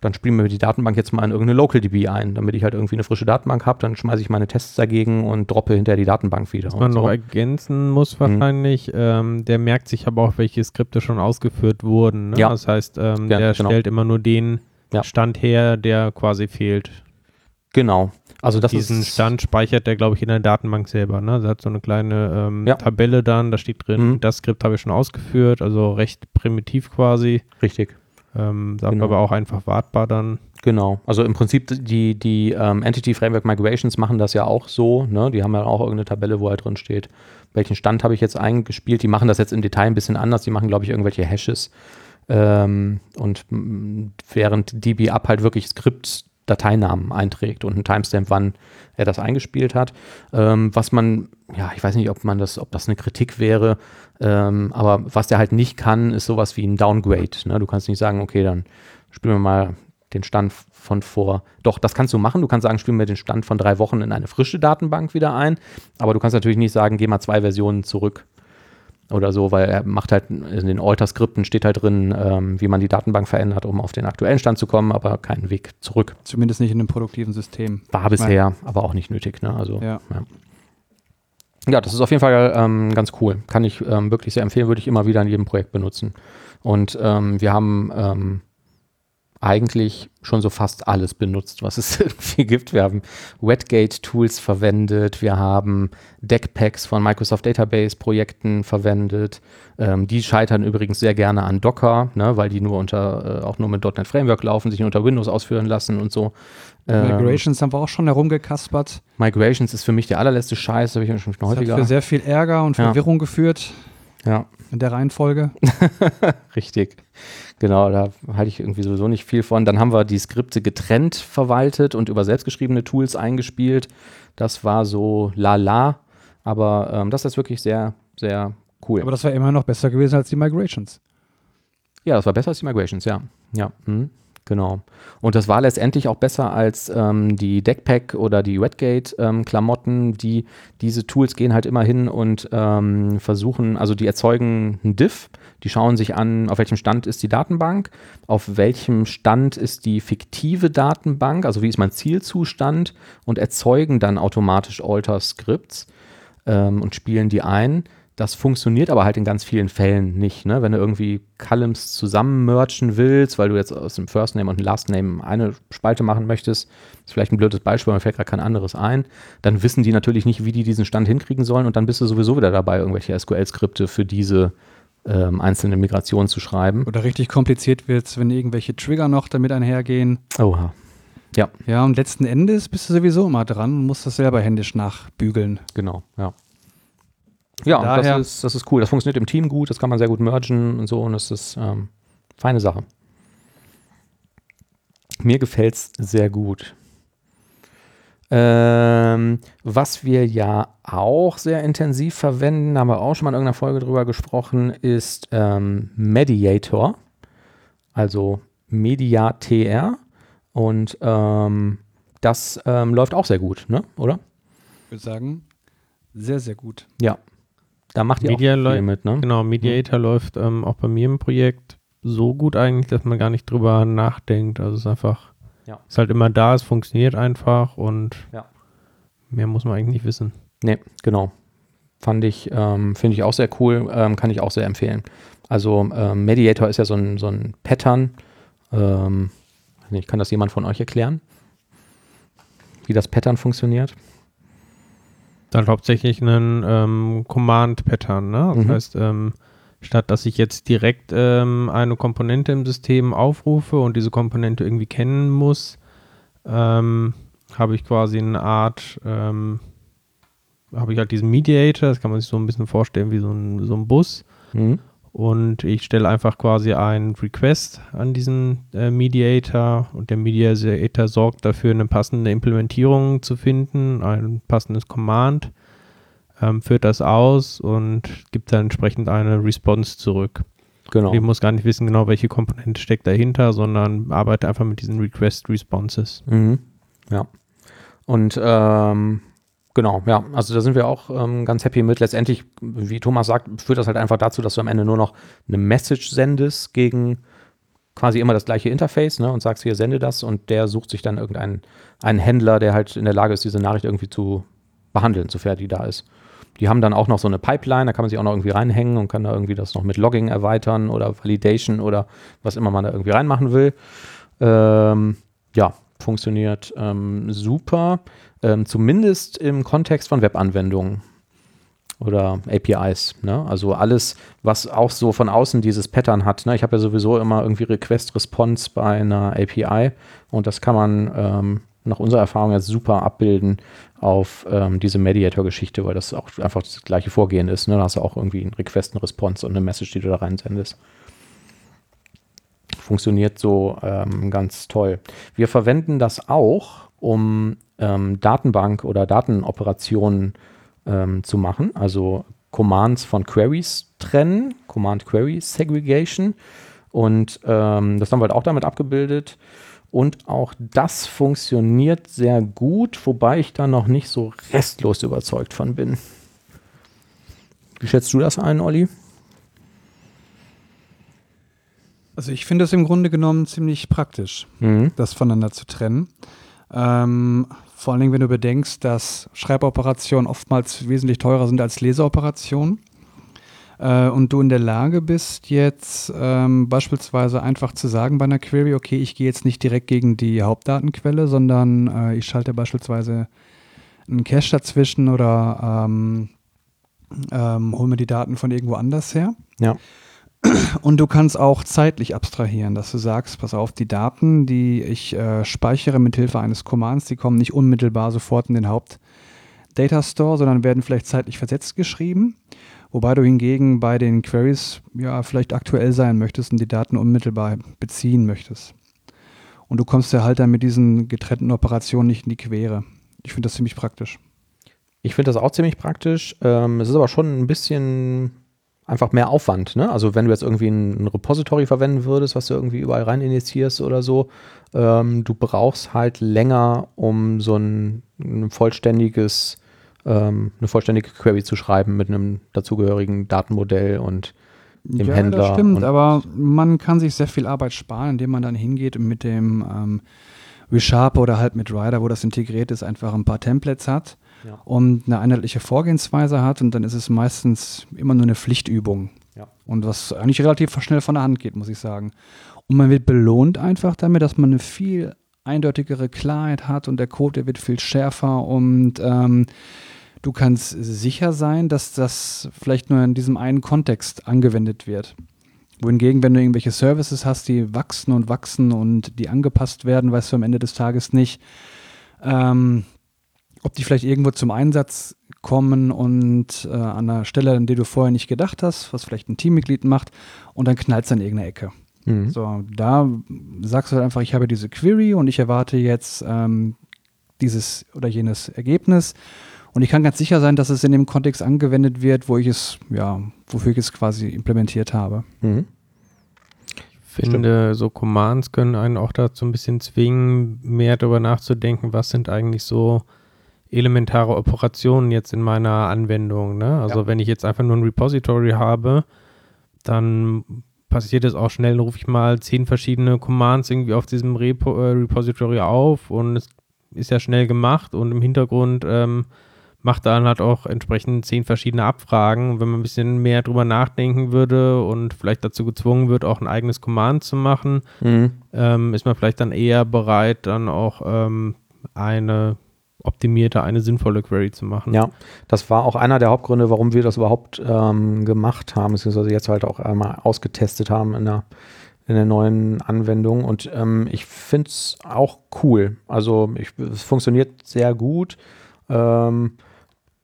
dann spielen wir die Datenbank jetzt mal in irgendeine LocalDB ein, damit ich halt irgendwie eine frische Datenbank habe, dann schmeiße ich meine Tests dagegen und droppe hinterher die Datenbank wieder. Was man so. noch ergänzen muss wahrscheinlich, mhm. ähm, der merkt sich aber auch, welche Skripte schon ausgeführt wurden. Ne? Ja. Das heißt, ähm, Ja, der genau. stellt immer nur den Ja. Stand her, der quasi fehlt. Genau. Also das Diesen ist Stand speichert der, glaube ich, in der Datenbank selber. Ne? Der hat so eine kleine ähm, Ja. Tabelle dann, da steht drin, Mhm. das Skript habe ich schon ausgeführt, also recht primitiv quasi. richtig. Ähm, sagt Genau. aber auch einfach wartbar dann. Genau. Also im Prinzip die, die ähm, Entity Framework Migrations machen das ja auch so. Ne? Die haben ja auch irgendeine Tabelle, wo halt drin steht, welchen Stand habe ich jetzt eingespielt. Die machen das jetzt im Detail ein bisschen anders. Die machen, glaube ich, irgendwelche Hashes. Ähm, und während DB-Up halt wirklich Skript-Dateinamen einträgt und einen Timestamp, wann er das eingespielt hat. Ähm, was man, ja, ich weiß nicht, ob man das, ob das eine Kritik wäre, ähm, aber was der halt nicht kann, ist sowas wie ein Downgrade. Ne? Du kannst nicht sagen, okay, dann spielen wir mal den Stand von vor. Doch, das kannst du machen. Du kannst sagen, spielen wir den Stand von drei Wochen in eine frische Datenbank wieder ein. Aber du kannst natürlich nicht sagen, geh mal zwei Versionen zurück oder so, weil er macht halt in den Alter-Skripten steht halt drin, ähm, wie man die Datenbank verändert, um auf den aktuellen Stand zu kommen, aber keinen Weg zurück. Zumindest nicht in einem produktiven System. War bisher, aber auch nicht nötig. Ne? Also, Ja. ja, das ist auf jeden Fall ähm, ganz cool. Kann ich ähm, wirklich sehr empfehlen, würde ich immer wieder in jedem Projekt benutzen. Und ähm, wir haben ähm, eigentlich schon so fast alles benutzt, was es irgendwie gibt. Wir haben Wetgate-Tools verwendet, wir haben Deckpacks von Microsoft Database-Projekten verwendet. Ähm, die scheitern übrigens sehr gerne an Docker, ne, weil die nur unter, äh, auch nur mit .NET Framework laufen, sich nur unter Windows ausführen lassen und so. Ähm, Migrations haben wir auch schon herumgekaspert. Migrations ist für mich der allerletzte Scheiß, habe ich schon Das hat häufiger. für sehr viel Ärger und Ja. Verwirrung geführt Ja, in der Reihenfolge. richtig. Genau, da halte ich irgendwie sowieso nicht viel von. Dann haben wir die Skripte getrennt verwaltet und über selbstgeschriebene Tools eingespielt. Das war so lala, aber ähm, das ist wirklich sehr, sehr cool. Aber das war immer noch besser gewesen als die Migrations. Ja, das war besser als die Migrations, ja. Ja, mhm, genau. Und das war letztendlich auch besser als ähm, die Deckpack oder die Wetgate-Klamotten. die, diese Tools gehen halt immer hin und ähm, versuchen, also die erzeugen einen Diff, die schauen sich an, auf welchem Stand ist die Datenbank, auf welchem Stand ist die fiktive Datenbank, also wie ist mein Zielzustand und erzeugen dann automatisch Alter-Scripts ähm, und spielen die ein. Das funktioniert aber halt in ganz vielen Fällen nicht. Ne? Wenn du irgendwie Columns zusammenmerchen willst, weil du jetzt aus dem First Name und dem Last Name eine Spalte machen möchtest, ist vielleicht ein blödes Beispiel, mir fällt gerade kein anderes ein, dann wissen die natürlich nicht, wie die diesen Stand hinkriegen sollen und dann bist du sowieso wieder dabei, irgendwelche SQL-Skripte für diese ähm, einzelne Migration zu schreiben. Oder richtig kompliziert wird es, wenn irgendwelche Trigger noch damit einhergehen. Oha. Ja, Ja, und letzten Endes bist du sowieso immer dran und musst das selber händisch nachbügeln. genau, ja. Ja, daher- das ist, das ist cool. Das funktioniert im Team gut, das kann man sehr gut mergen und so und das ist ähm, feine Sache. Mir gefällt es sehr gut. Ähm, was wir ja auch sehr intensiv verwenden, haben wir auch schon mal in irgendeiner Folge drüber gesprochen, ist ähm, Mediator, also MediaTR. Und ähm, das ähm, läuft auch sehr gut, ne? oder? Ich würde sagen, sehr, sehr gut. Ja. Da macht ihr Media auch viel mit, ne? Genau, Mediator läuft ähm, auch bei mir im Projekt so gut eigentlich, dass man gar nicht drüber nachdenkt. Also es ist einfach, Ja. ist halt immer da, es funktioniert einfach und Ja. mehr muss man eigentlich nicht wissen. Nee, genau. Fand ich, ähm, finde ich auch sehr cool, ähm, kann ich auch sehr empfehlen. Also ähm, Mediator ist ja so ein, so ein Pattern. Ähm, kann das jemand von euch erklären? Wie das Pattern funktioniert? Dann hauptsächlich ein ähm, Command-Pattern, ne? Das Mhm. heißt, ähm, statt dass ich jetzt direkt ähm, eine Komponente im System aufrufe und diese Komponente irgendwie kennen muss, ähm, habe ich quasi eine Art, ähm, habe ich halt diesen Mediator, das kann man sich so ein bisschen vorstellen wie so ein, so ein Bus. Mhm. Und ich stelle einfach quasi einen Request an diesen äh, Mediator und der Mediator sorgt dafür, eine passende Implementierung zu finden, ein passendes Command, ähm, führt das aus und gibt dann entsprechend eine Response zurück. Genau. Ich muss gar nicht wissen genau, welche Komponente steckt dahinter, sondern arbeite einfach mit diesen Request-Responses. Mhm. Ja. Und ähm, genau, ja, also da sind wir auch ähm, ganz happy mit. Letztendlich, wie Thomas sagt, führt das halt einfach dazu, dass du am Ende nur noch eine Message sendest gegen quasi immer das gleiche Interface ne, und sagst hier, sende das und der sucht sich dann irgendeinen einen Händler, der halt in der Lage ist, diese Nachricht irgendwie zu behandeln, sofern die da ist. Die haben dann auch noch so eine Pipeline, da kann man sich auch noch irgendwie reinhängen und kann da irgendwie das noch mit Logging erweitern oder Validation oder was immer man da irgendwie reinmachen will. Ähm, ja, funktioniert ähm, super, ähm, zumindest im Kontext von Webanwendungen oder APIs. Ne? Also alles, was auch so von außen dieses Pattern hat. Ne? Ich habe ja sowieso immer irgendwie Request-Response bei einer API und das kann man ähm, nach unserer Erfahrung jetzt super abbilden auf ähm, diese Mediator-Geschichte, weil das auch einfach das gleiche Vorgehen ist. Ne? Da hast du auch irgendwie einen Request, einen Response und eine Message, die du da reinsendest. Funktioniert so ähm, ganz toll. Wir verwenden das auch, um ähm, Datenbank- oder Datenoperationen ähm, zu machen, also Commands von Queries trennen, Command-Query-Segregation. Und ähm, das haben wir halt auch damit abgebildet. Und auch das funktioniert sehr gut, wobei ich da noch nicht so restlos überzeugt von bin. Wie schätzt du das ein, Olli? Also ich finde es im Grunde genommen ziemlich praktisch, mhm. das voneinander zu trennen. Ähm, vor allen Dingen, wenn du bedenkst, dass Schreiboperationen oftmals wesentlich teurer sind als Leseoperationen äh, und du in der Lage bist, jetzt ähm, beispielsweise einfach zu sagen bei einer Query, okay, ich gehe jetzt nicht direkt gegen die Hauptdatenquelle, sondern äh, ich schalte beispielsweise einen Cache dazwischen oder ähm, ähm, hole mir die Daten von irgendwo anders her. Ja. Und du kannst auch zeitlich abstrahieren, dass du sagst, pass auf, die Daten, die ich äh, speichere mit Hilfe eines Commands, die kommen nicht unmittelbar sofort in den Haupt-Data Store, sondern werden vielleicht zeitlich versetzt geschrieben. Wobei du hingegen bei den Queries ja vielleicht aktuell sein möchtest und die Daten unmittelbar beziehen möchtest. Und du kommst ja halt dann mit diesen getrennten Operationen nicht in die Quere. Ich finde das ziemlich praktisch. Ich finde das auch ziemlich praktisch. Ähm, es ist aber schon ein bisschen einfach mehr Aufwand. Ne? Also wenn du jetzt irgendwie ein, ein, Repository verwenden würdest, was du irgendwie überall rein initiierst oder so, ähm, du brauchst halt länger, um so ein, ein vollständiges, ähm, eine vollständige Query zu schreiben mit einem dazugehörigen Datenmodell und dem ja, Händler. Das stimmt, aber man kann sich sehr viel Arbeit sparen, indem man dann hingeht und mit dem ähm, ReSharp oder halt mit Rider, wo das integriert ist, einfach ein paar Templates hat ja. und eine einheitliche Vorgehensweise hat und dann ist es meistens immer nur eine Pflichtübung. Ja. Und was eigentlich relativ schnell von der Hand geht, muss ich sagen. Und man wird belohnt einfach damit, dass man eine viel eindeutigere Klarheit hat und der Code der wird viel schärfer und ähm, du kannst sicher sein, dass das vielleicht nur in diesem einen Kontext angewendet wird. Wohingegen, wenn du irgendwelche Services hast, die wachsen und wachsen und die angepasst werden, weißt du am Ende des Tages nicht, ähm, ob die vielleicht irgendwo zum Einsatz kommen und äh, an einer Stelle, an die du vorher nicht gedacht hast, was vielleicht ein Teammitglied macht, und dann knallt es an irgendeine Ecke. Mhm. So, da sagst du halt einfach, ich habe diese Query und ich erwarte jetzt ähm, dieses oder jenes Ergebnis. Und ich kann ganz sicher sein, dass es in dem Kontext angewendet wird, wo ich es, ja, wofür ich es quasi implementiert habe. Mhm. Ich finde, Stimmt. so Commands können einen auch dazu ein bisschen zwingen, mehr darüber nachzudenken, was sind eigentlich so elementare Operationen jetzt in meiner Anwendung. Ne? Also ja. wenn ich jetzt einfach nur ein Repository habe, dann passiert es auch schnell, rufe ich mal zehn verschiedene Commands irgendwie auf diesem Repo, äh, Repository auf und es ist ja schnell gemacht und im Hintergrund ähm, macht dann halt auch entsprechend zehn verschiedene Abfragen. wenn man ein bisschen mehr drüber nachdenken würde und vielleicht dazu gezwungen wird, auch ein eigenes Command zu machen, mhm. ähm, ist man vielleicht dann eher bereit, dann auch ähm, eine optimierte, eine sinnvolle Query zu machen. Ja, das war auch einer der Hauptgründe, warum wir das überhaupt ähm, gemacht haben, beziehungsweise jetzt halt auch einmal ausgetestet haben in der, in der neuen Anwendung. Und ähm, ich finde es auch cool. Also ich, es funktioniert sehr gut. Ähm,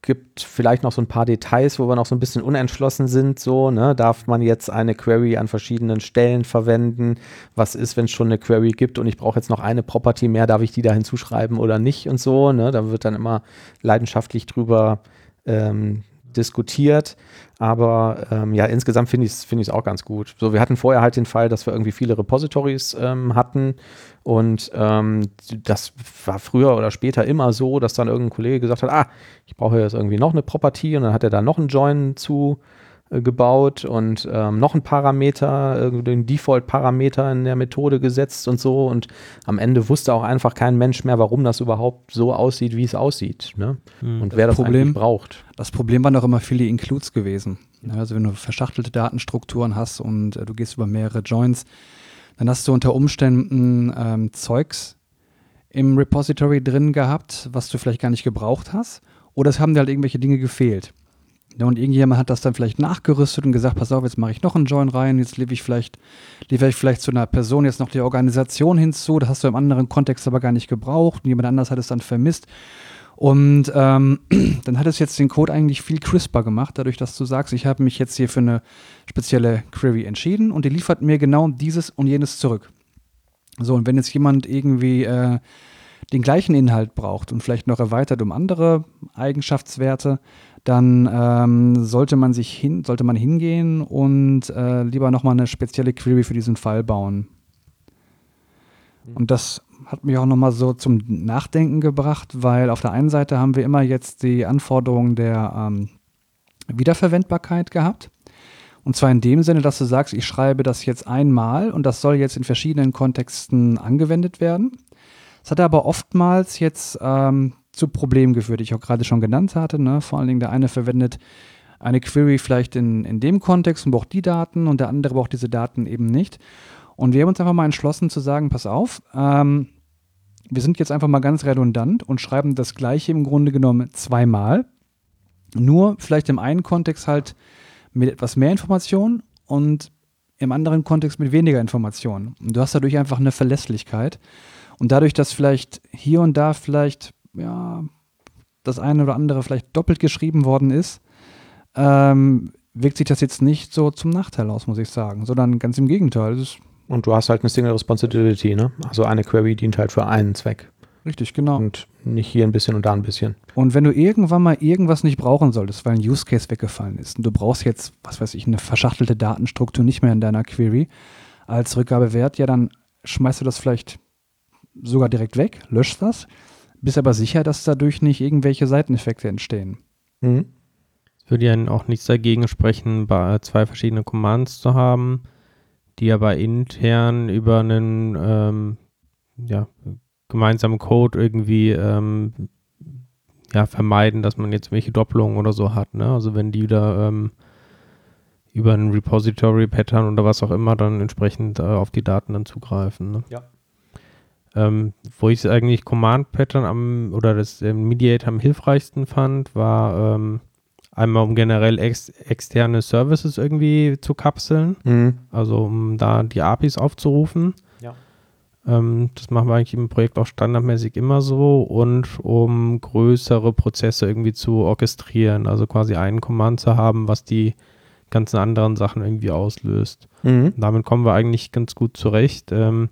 gibt vielleicht noch so ein paar Details, wo wir noch so ein bisschen unentschlossen sind. So, ne? Darf man jetzt eine Query an verschiedenen Stellen verwenden? Was ist, wenn es schon eine Query gibt und ich brauche jetzt noch eine Property mehr? Darf ich die da hinzuschreiben oder nicht und so? Ne? Da wird dann immer leidenschaftlich drüber ähm, diskutiert. Aber ähm, ja, insgesamt finde ich es find auch ganz gut. So, wir hatten vorher halt den Fall, dass wir irgendwie viele Repositories ähm, hatten. Und ähm, das war früher oder später immer so, dass dann irgendein Kollege gesagt hat, ah, ich brauche jetzt irgendwie noch eine Property und dann hat er da noch einen Join zu gebaut und ähm, noch ein Parameter, äh, den Default-Parameter in der Methode gesetzt und so. Und am Ende wusste auch einfach kein Mensch mehr, warum das überhaupt so aussieht, wie es aussieht. Ne? Mhm. Und wer das Problem, braucht. Das Problem waren auch immer viele Includes gewesen. Also wenn du verschachtelte Datenstrukturen hast und äh, du gehst über mehrere Joins, dann hast du unter Umständen ähm, Zeugs im Repository drin gehabt, was du vielleicht gar nicht gebraucht hast. Oder es haben dir halt irgendwelche Dinge gefehlt. Und irgendjemand hat das dann vielleicht nachgerüstet und gesagt, pass auf, jetzt mache ich noch einen Join rein, jetzt liefere ich vielleicht, liefere ich vielleicht zu einer Person jetzt noch die Organisation hinzu, das hast du im anderen Kontext aber gar nicht gebraucht und jemand anders hat es dann vermisst. Und ähm, dann hat es jetzt den Code eigentlich viel crisper gemacht, dadurch, dass du sagst, ich habe mich jetzt hier für eine spezielle Query entschieden und die liefert mir genau dieses und jenes zurück. So, und wenn jetzt jemand irgendwie äh, den gleichen Inhalt braucht und vielleicht noch erweitert um andere Eigenschaftswerte, dann ähm, sollte man sich hin, sollte man hingehen und äh, lieber nochmal eine spezielle Query für diesen Fall bauen. Und das hat mich auch nochmal so zum Nachdenken gebracht, weil auf der einen Seite haben wir immer jetzt die Anforderungen der ähm, Wiederverwendbarkeit gehabt. Und zwar in dem Sinne, dass du sagst, ich schreibe das jetzt einmal und das soll jetzt in verschiedenen Kontexten angewendet werden. Es hat aber oftmals jetzt ähm, zu Problemen geführt, die ich auch gerade schon genannt hatte. Ne? Vor allen Dingen der eine verwendet eine Query vielleicht in, in dem Kontext und braucht die Daten und der andere braucht diese Daten eben nicht. Und wir haben uns einfach mal entschlossen zu sagen, pass auf, ähm, wir sind jetzt einfach mal ganz redundant und schreiben das gleiche im Grunde genommen zweimal. Nur vielleicht im einen Kontext halt mit etwas mehr Information und im anderen Kontext mit weniger Information. Und du hast dadurch einfach eine Verlässlichkeit. Und dadurch, dass vielleicht hier und da vielleicht ja, das eine oder andere vielleicht doppelt geschrieben worden ist, ähm, wirkt sich das jetzt nicht so zum Nachteil aus, muss ich sagen, sondern ganz im Gegenteil. und du hast halt eine Single Responsibility, ne? Also eine Query dient halt für einen Zweck. Richtig, genau. Und nicht hier ein bisschen und da ein bisschen. Und wenn du irgendwann mal irgendwas nicht brauchen solltest, weil ein Use Case weggefallen ist und du brauchst jetzt, was weiß ich, eine verschachtelte Datenstruktur nicht mehr in deiner Query als Rückgabewert, ja, dann schmeißt du das vielleicht sogar direkt weg, löscht das bist aber sicher, dass dadurch nicht irgendwelche Seiteneffekte entstehen. Mhm. Es würde ja auch nichts dagegen sprechen, zwei verschiedene Commands zu haben, die aber intern über einen ähm, ja, gemeinsamen Code irgendwie ähm, ja, vermeiden, dass man jetzt welche Doppelungen oder so hat. Ne? Also wenn die wieder ähm, über ein Repository-Pattern oder was auch immer dann entsprechend äh, auf die Daten dann zugreifen. Ne? Ja. Ähm, wo ich eigentlich Command Pattern am oder das äh, Mediator am hilfreichsten fand, war ähm, einmal um generell ex externe Services irgendwie zu kapseln, mhm. also um da die APIs aufzurufen. Ja. Ähm, das machen wir eigentlich im Projekt auch standardmäßig immer so und um größere Prozesse irgendwie zu orchestrieren, also quasi einen Command zu haben, was die ganzen anderen Sachen irgendwie auslöst. Mhm. Damit kommen wir eigentlich ganz gut zurecht. Ähm,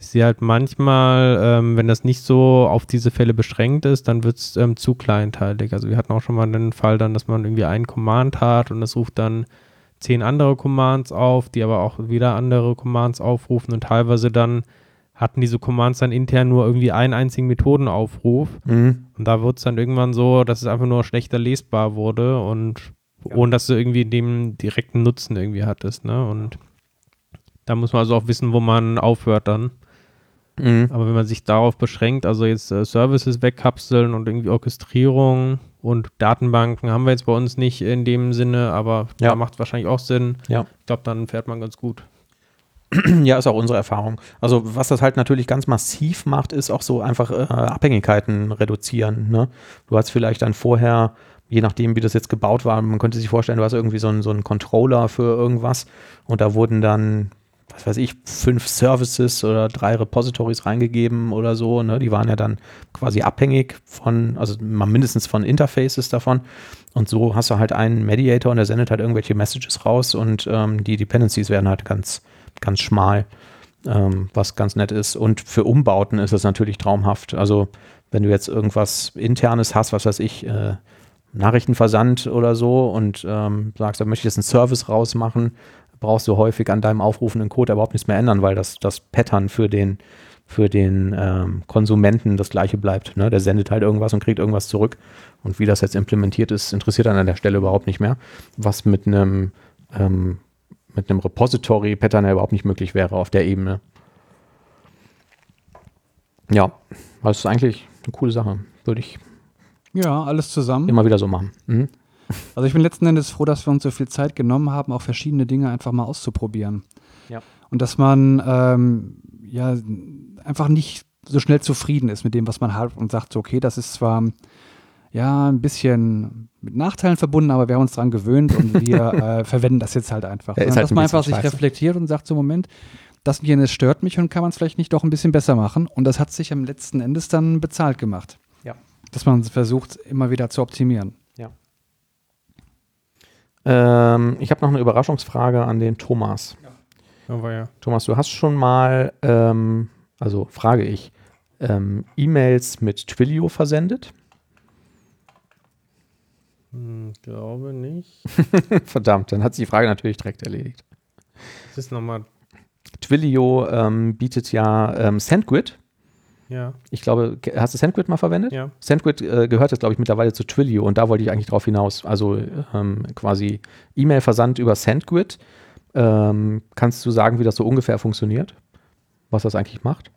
ich sehe halt manchmal, ähm, wenn das nicht so auf diese Fälle beschränkt ist, dann wird es ähm, zu kleinteilig. Also wir hatten auch schon mal den Fall dann, dass man irgendwie einen Command hat und es ruft dann zehn andere Commands auf, die aber auch wieder andere Commands aufrufen und teilweise dann hatten diese Commands dann intern nur irgendwie einen einzigen Methodenaufruf. Mhm. Und da wird es dann irgendwann so, dass es einfach nur schlechter lesbar wurde und ja. ohne dass du irgendwie dem direkten Nutzen irgendwie hattest. Ne? Und da muss man also auch wissen, wo man aufhört dann. Mhm. Aber wenn man sich darauf beschränkt, also jetzt äh, Services wegkapseln und irgendwie Orchestrierung und Datenbanken haben wir jetzt bei uns nicht in dem Sinne, aber ja. da macht es wahrscheinlich auch Sinn. Ja. Ich glaube, dann fährt man ganz gut. Ja, ist auch unsere Erfahrung. Also was das halt natürlich ganz massiv macht, ist auch so einfach äh, Abhängigkeiten reduzieren. Ne? Du hast vielleicht dann vorher, je nachdem wie das jetzt gebaut war, man könnte sich vorstellen, du hast irgendwie so einen, so einen Controller für irgendwas und da wurden dann was weiß ich, fünf Services oder drei Repositories reingegeben oder so. Ne? Die waren ja dann quasi abhängig von, also mindestens von Interfaces davon. Und so hast du halt einen Mediator und der sendet halt irgendwelche Messages raus und ähm, die Dependencies werden halt ganz, ganz schmal, ähm, was ganz nett ist. Und für Umbauten ist das natürlich traumhaft. Also wenn du jetzt irgendwas internes hast, was weiß ich, äh, Nachrichtenversand oder so und ähm, sagst, da möchte ich jetzt einen Service rausmachen, brauchst du häufig an deinem aufrufenden Code überhaupt nichts mehr ändern, weil das, das Pattern für den, für den ähm, Konsumenten das gleiche bleibt. Ne? Der sendet halt irgendwas und kriegt irgendwas zurück. Und wie das jetzt implementiert ist, interessiert dann an der Stelle überhaupt nicht mehr. Was mit einem ähm, mit einem Repository-Pattern ja überhaupt nicht möglich wäre auf der Ebene. Ja, das ist eigentlich eine coole Sache. Würde ich Ja, alles zusammen. immer wieder so machen. Mhm. Also ich bin letzten Endes froh, dass wir uns so viel Zeit genommen haben, auch verschiedene Dinge einfach mal auszuprobieren. Ja. Und dass man ähm, ja einfach nicht so schnell zufrieden ist mit dem, was man hat und sagt, so, okay, das ist zwar ja ein bisschen mit Nachteilen verbunden, aber wir haben uns daran gewöhnt und wir äh, verwenden das jetzt halt einfach. Ja, halt dass ein man einfach sich scheiße. reflektiert und sagt, so Moment, das und jenes stört mich und kann man es vielleicht nicht doch ein bisschen besser machen. Und das hat sich am letzten Endes dann bezahlt gemacht. Ja. Dass man versucht, immer wieder zu optimieren. Ähm, ich habe noch eine Überraschungsfrage an den Thomas. Aber ja. Thomas, du hast schon mal, ähm, also frage ich, ähm, E-Mails mit Twilio versendet? Hm, glaube nicht. Verdammt, dann hat sich die Frage natürlich direkt erledigt. Das ist nochmal, Twilio ähm, bietet ja ähm, SendGrid. Ja, Ich glaube, hast du SendGrid mal verwendet? ja. SendGrid äh, gehört jetzt, glaube ich, mittlerweile zu Twilio und da wollte ich eigentlich drauf hinaus. Also ähm, quasi E-Mail-Versand über SendGrid. Ähm, kannst du sagen, wie das so ungefähr funktioniert? Was das eigentlich macht?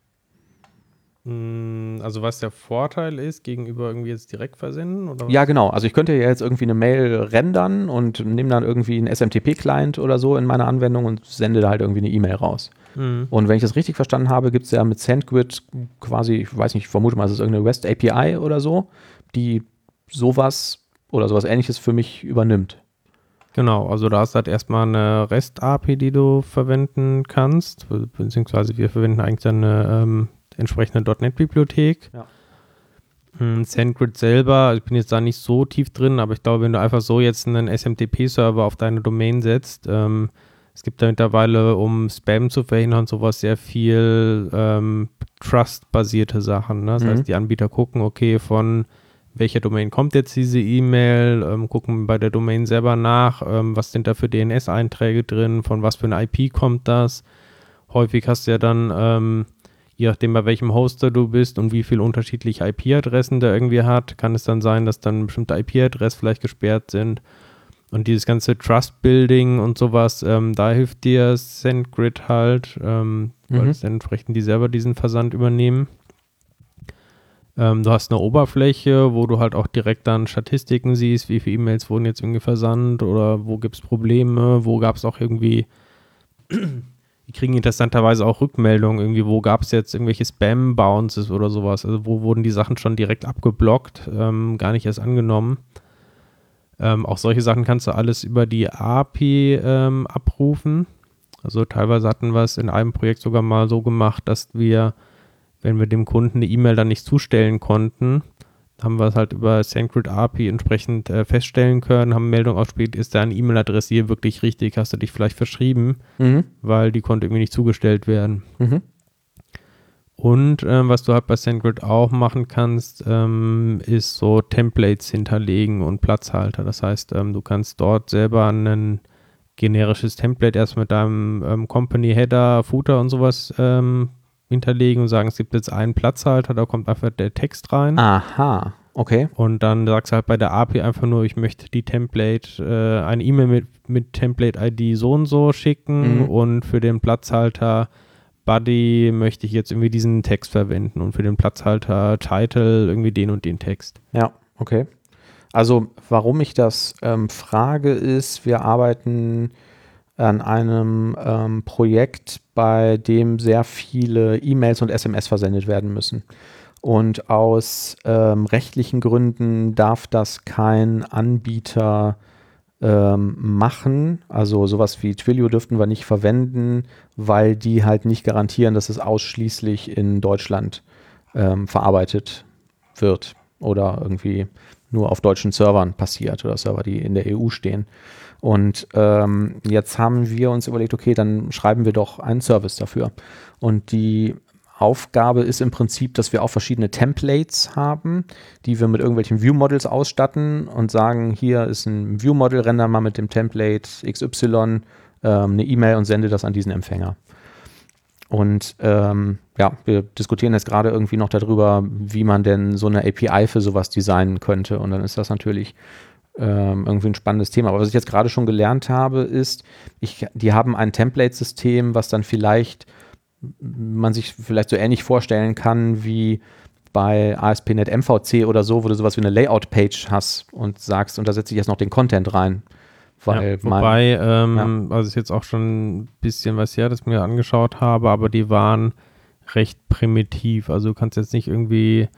Hm, Also was der Vorteil ist gegenüber irgendwie jetzt direkt versenden? Oder was? Ja, genau. Also ich könnte ja jetzt irgendwie eine Mail rendern und nehme dann irgendwie einen SMTP-Client oder so in meiner Anwendung und sende da halt irgendwie eine E-Mail raus. Hm. Und wenn ich das richtig verstanden habe, gibt es ja mit SendGrid quasi, ich weiß nicht, ich vermute mal, es ist irgendeine REST API oder so, die sowas oder sowas ähnliches für mich übernimmt. Genau, also da hast du halt erstmal eine REST-API, die du verwenden kannst, be- beziehungsweise wir verwenden eigentlich dann eine ähm, entsprechende .NET-Bibliothek. Ja. Hm, SendGrid selber, ich bin jetzt da nicht so tief drin, aber ich glaube, wenn du einfach so jetzt einen SMTP-Server auf deine Domain setzt, ähm, es gibt da mittlerweile, um Spam zu verhindern, sowas sehr viel ähm, Trust-basierte Sachen. Ne? Das Mhm. heißt, die Anbieter gucken, okay, von welcher Domain kommt jetzt diese E-Mail, ähm, gucken bei der Domain selber nach, ähm, was sind da für DNS-Einträge drin, von was für eine IP kommt das. Häufig hast du ja dann, ähm, je nachdem bei welchem Hoster du bist und wie viele unterschiedliche IP-Adressen der irgendwie hat, kann es dann sein, dass dann bestimmte IP-Adressen vielleicht gesperrt sind. Und dieses ganze Trust-Building und sowas, ähm, da hilft dir SendGrid halt, ähm, weil Mhm. es dann entsprechend die selber diesen Versand übernehmen. Ähm, du hast eine Oberfläche, wo du halt auch direkt dann Statistiken siehst, wie viele E-Mails wurden jetzt irgendwie versandt oder wo gibt es Probleme, wo gab es auch irgendwie, die kriegen interessanterweise auch Rückmeldungen, irgendwie, wo gab es jetzt irgendwelche Spam-Bounces oder sowas, also wo wurden die Sachen schon direkt abgeblockt, ähm, gar nicht erst angenommen. Ähm, auch solche Sachen kannst du alles über die API ähm, abrufen. Also teilweise hatten wir es in einem Projekt sogar mal so gemacht, dass wir, wenn wir dem Kunden eine E-Mail dann nicht zustellen konnten, haben wir es halt über SendGrid API entsprechend äh, feststellen können, haben Meldung ausgespielt, ist deine E-Mail-Adresse hier wirklich richtig, hast du dich vielleicht verschrieben, Mhm. weil die konnte irgendwie nicht zugestellt werden. Mhm. Und ähm, was du halt bei SendGrid auch machen kannst, ähm, ist so Templates hinterlegen und Platzhalter. Das heißt, ähm, du kannst dort selber ein generisches Template erst mit deinem ähm, Company Header, Footer und sowas ähm, hinterlegen und sagen, es gibt jetzt einen Platzhalter, da kommt einfach der Text rein. Aha, okay. Und dann sagst du halt bei der API einfach nur, ich möchte die Template, äh, eine E-Mail mit, mit Template-ID so und so schicken Mhm. und für den Platzhalter Buddy möchte ich jetzt irgendwie diesen Text verwenden und für den Platzhalter Title irgendwie den und den Text. Ja, okay. Also, warum ich das ähm, frage, ist, wir arbeiten an einem ähm, Projekt, bei dem sehr viele E-Mails und SMS versendet werden müssen. Und aus ähm, rechtlichen Gründen darf das kein Anbieter ähm, machen. Also sowas wie Twilio dürften wir nicht verwenden, weil die halt nicht garantieren, dass es ausschließlich in Deutschland ähm, verarbeitet wird oder irgendwie nur auf deutschen Servern passiert oder Server, die in der EU stehen. Und ähm, jetzt haben wir uns überlegt, okay, dann schreiben wir doch einen Service dafür. Und die Aufgabe ist im Prinzip, dass wir auch verschiedene Templates haben, die wir mit irgendwelchen View-Models ausstatten und sagen, hier ist ein View-Model, render mal mit dem Template XY ähm, eine E-Mail und sende das an diesen Empfänger. Und ähm, ja, wir diskutieren jetzt gerade irgendwie noch darüber, wie man denn so eine API für sowas designen könnte. Und dann ist das natürlich ähm, irgendwie ein spannendes Thema. Aber was ich jetzt gerade schon gelernt habe, ist, ich, die haben ein Template-System, was dann vielleicht man sich vielleicht so ähnlich vorstellen kann wie bei ASP.NET MVC oder so, wo du sowas wie eine Layout-Page hast und sagst, und da setze ich jetzt noch den Content rein. Weil ja, wobei, ähm, ja. also ist jetzt auch schon ein bisschen was her, das ich mir angeschaut habe, aber die waren recht primitiv. Also du kannst jetzt nicht irgendwie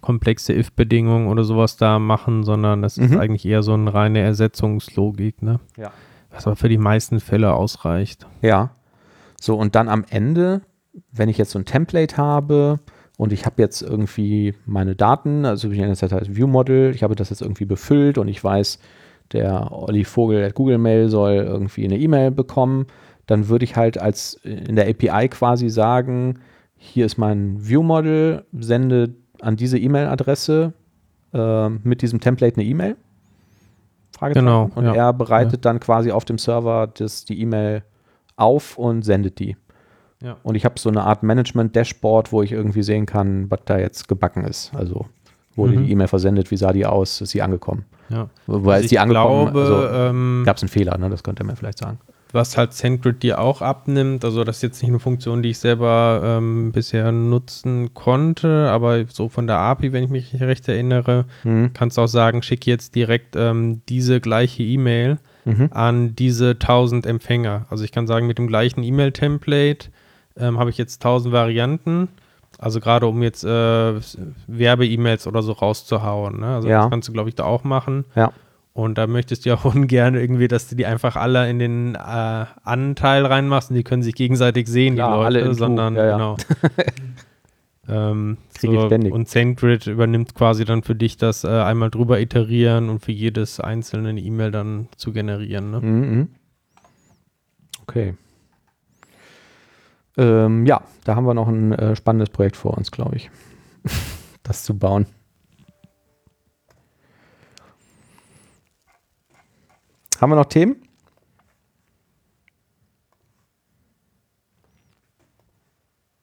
komplexe if-Bedingungen oder sowas da machen, sondern das mhm. ist eigentlich eher so eine reine Ersetzungslogik, ne? Ja. Was aber für die meisten Fälle ausreicht. Ja. So, und dann am Ende, wenn ich jetzt so ein Template habe, und ich habe jetzt irgendwie meine Daten, also ich nenne das halt View Model, ich habe das jetzt irgendwie befüllt und ich weiß, der Olli Vogel at Google Mail soll irgendwie eine E-Mail bekommen, dann würde ich halt als in der API quasi sagen, hier ist mein View Model, sende an diese E-Mail-Adresse äh, mit diesem Template eine E-Mail. Genau. Und ja. er bereitet ja. dann quasi auf dem Server das, die E-Mail auf und sendet die. Ja. Und ich habe so eine Art Management-Dashboard, wo ich irgendwie sehen kann, was da jetzt gebacken ist. Also wurde mhm. die E-Mail versendet, wie sah die aus, ist sie angekommen. Ja. Weil also ist die angekommen, glaube, also, ähm, gab es einen Fehler, ne? das könnte er mir vielleicht sagen. Was halt SendGrid dir auch abnimmt, also das ist jetzt nicht eine Funktion, die ich selber ähm, bisher nutzen konnte, aber so von der API, wenn ich mich recht erinnere, mhm. kannst du auch sagen, schicke jetzt direkt ähm, diese gleiche E-Mail mhm. an diese 1000 Empfänger. Also ich kann sagen, mit dem gleichen E-Mail-Template ähm, habe ich jetzt 1000 Varianten. Also gerade um jetzt äh, Werbe-E-Mails oder so rauszuhauen. Ne? Also ja. das kannst du, glaube ich, da auch machen. Ja. Und da möchtest du ja auch ungern irgendwie, dass du die einfach alle in den äh, Anteil reinmachst und die können sich gegenseitig sehen, Klar, die Leute, alle sondern ja, ja. genau. ähm, so. Und SendGrid übernimmt quasi dann für dich das äh, einmal drüber iterieren und für jedes einzelne eine E-Mail dann zu generieren. Ne? Mhm. Okay. Ähm, ja, da haben wir noch ein äh, spannendes Projekt vor uns, glaube ich. das zu bauen. Haben wir noch Themen?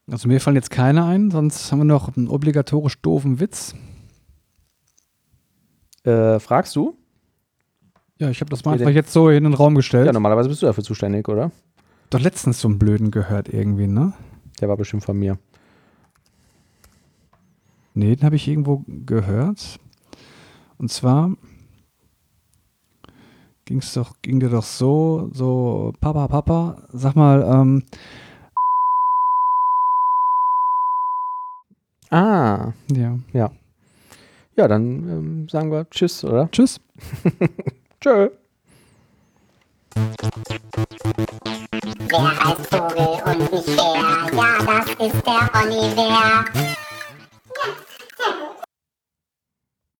Also mir fallen jetzt keine ein, sonst haben wir noch einen obligatorisch doofen Witz. Äh, fragst du? Ja, ich habe das mal einfach jetzt so in den Raum gestellt. Ja, normalerweise bist du dafür zuständig, oder? Doch letztens so einen Blöden gehört irgendwie, ne? Der war bestimmt von mir. Nee, den habe ich irgendwo gehört. Und zwar ging's doch, ging der doch so, so, Papa, Papa, sag mal, ähm, Ah. Ja. Ja. Ja, dann ähm, sagen wir Tschüss, oder? Tschüss. Tschö. Wer heißt Vogel und nicht Bär? Ja, das ist der Oliver. Ja, sehr gut.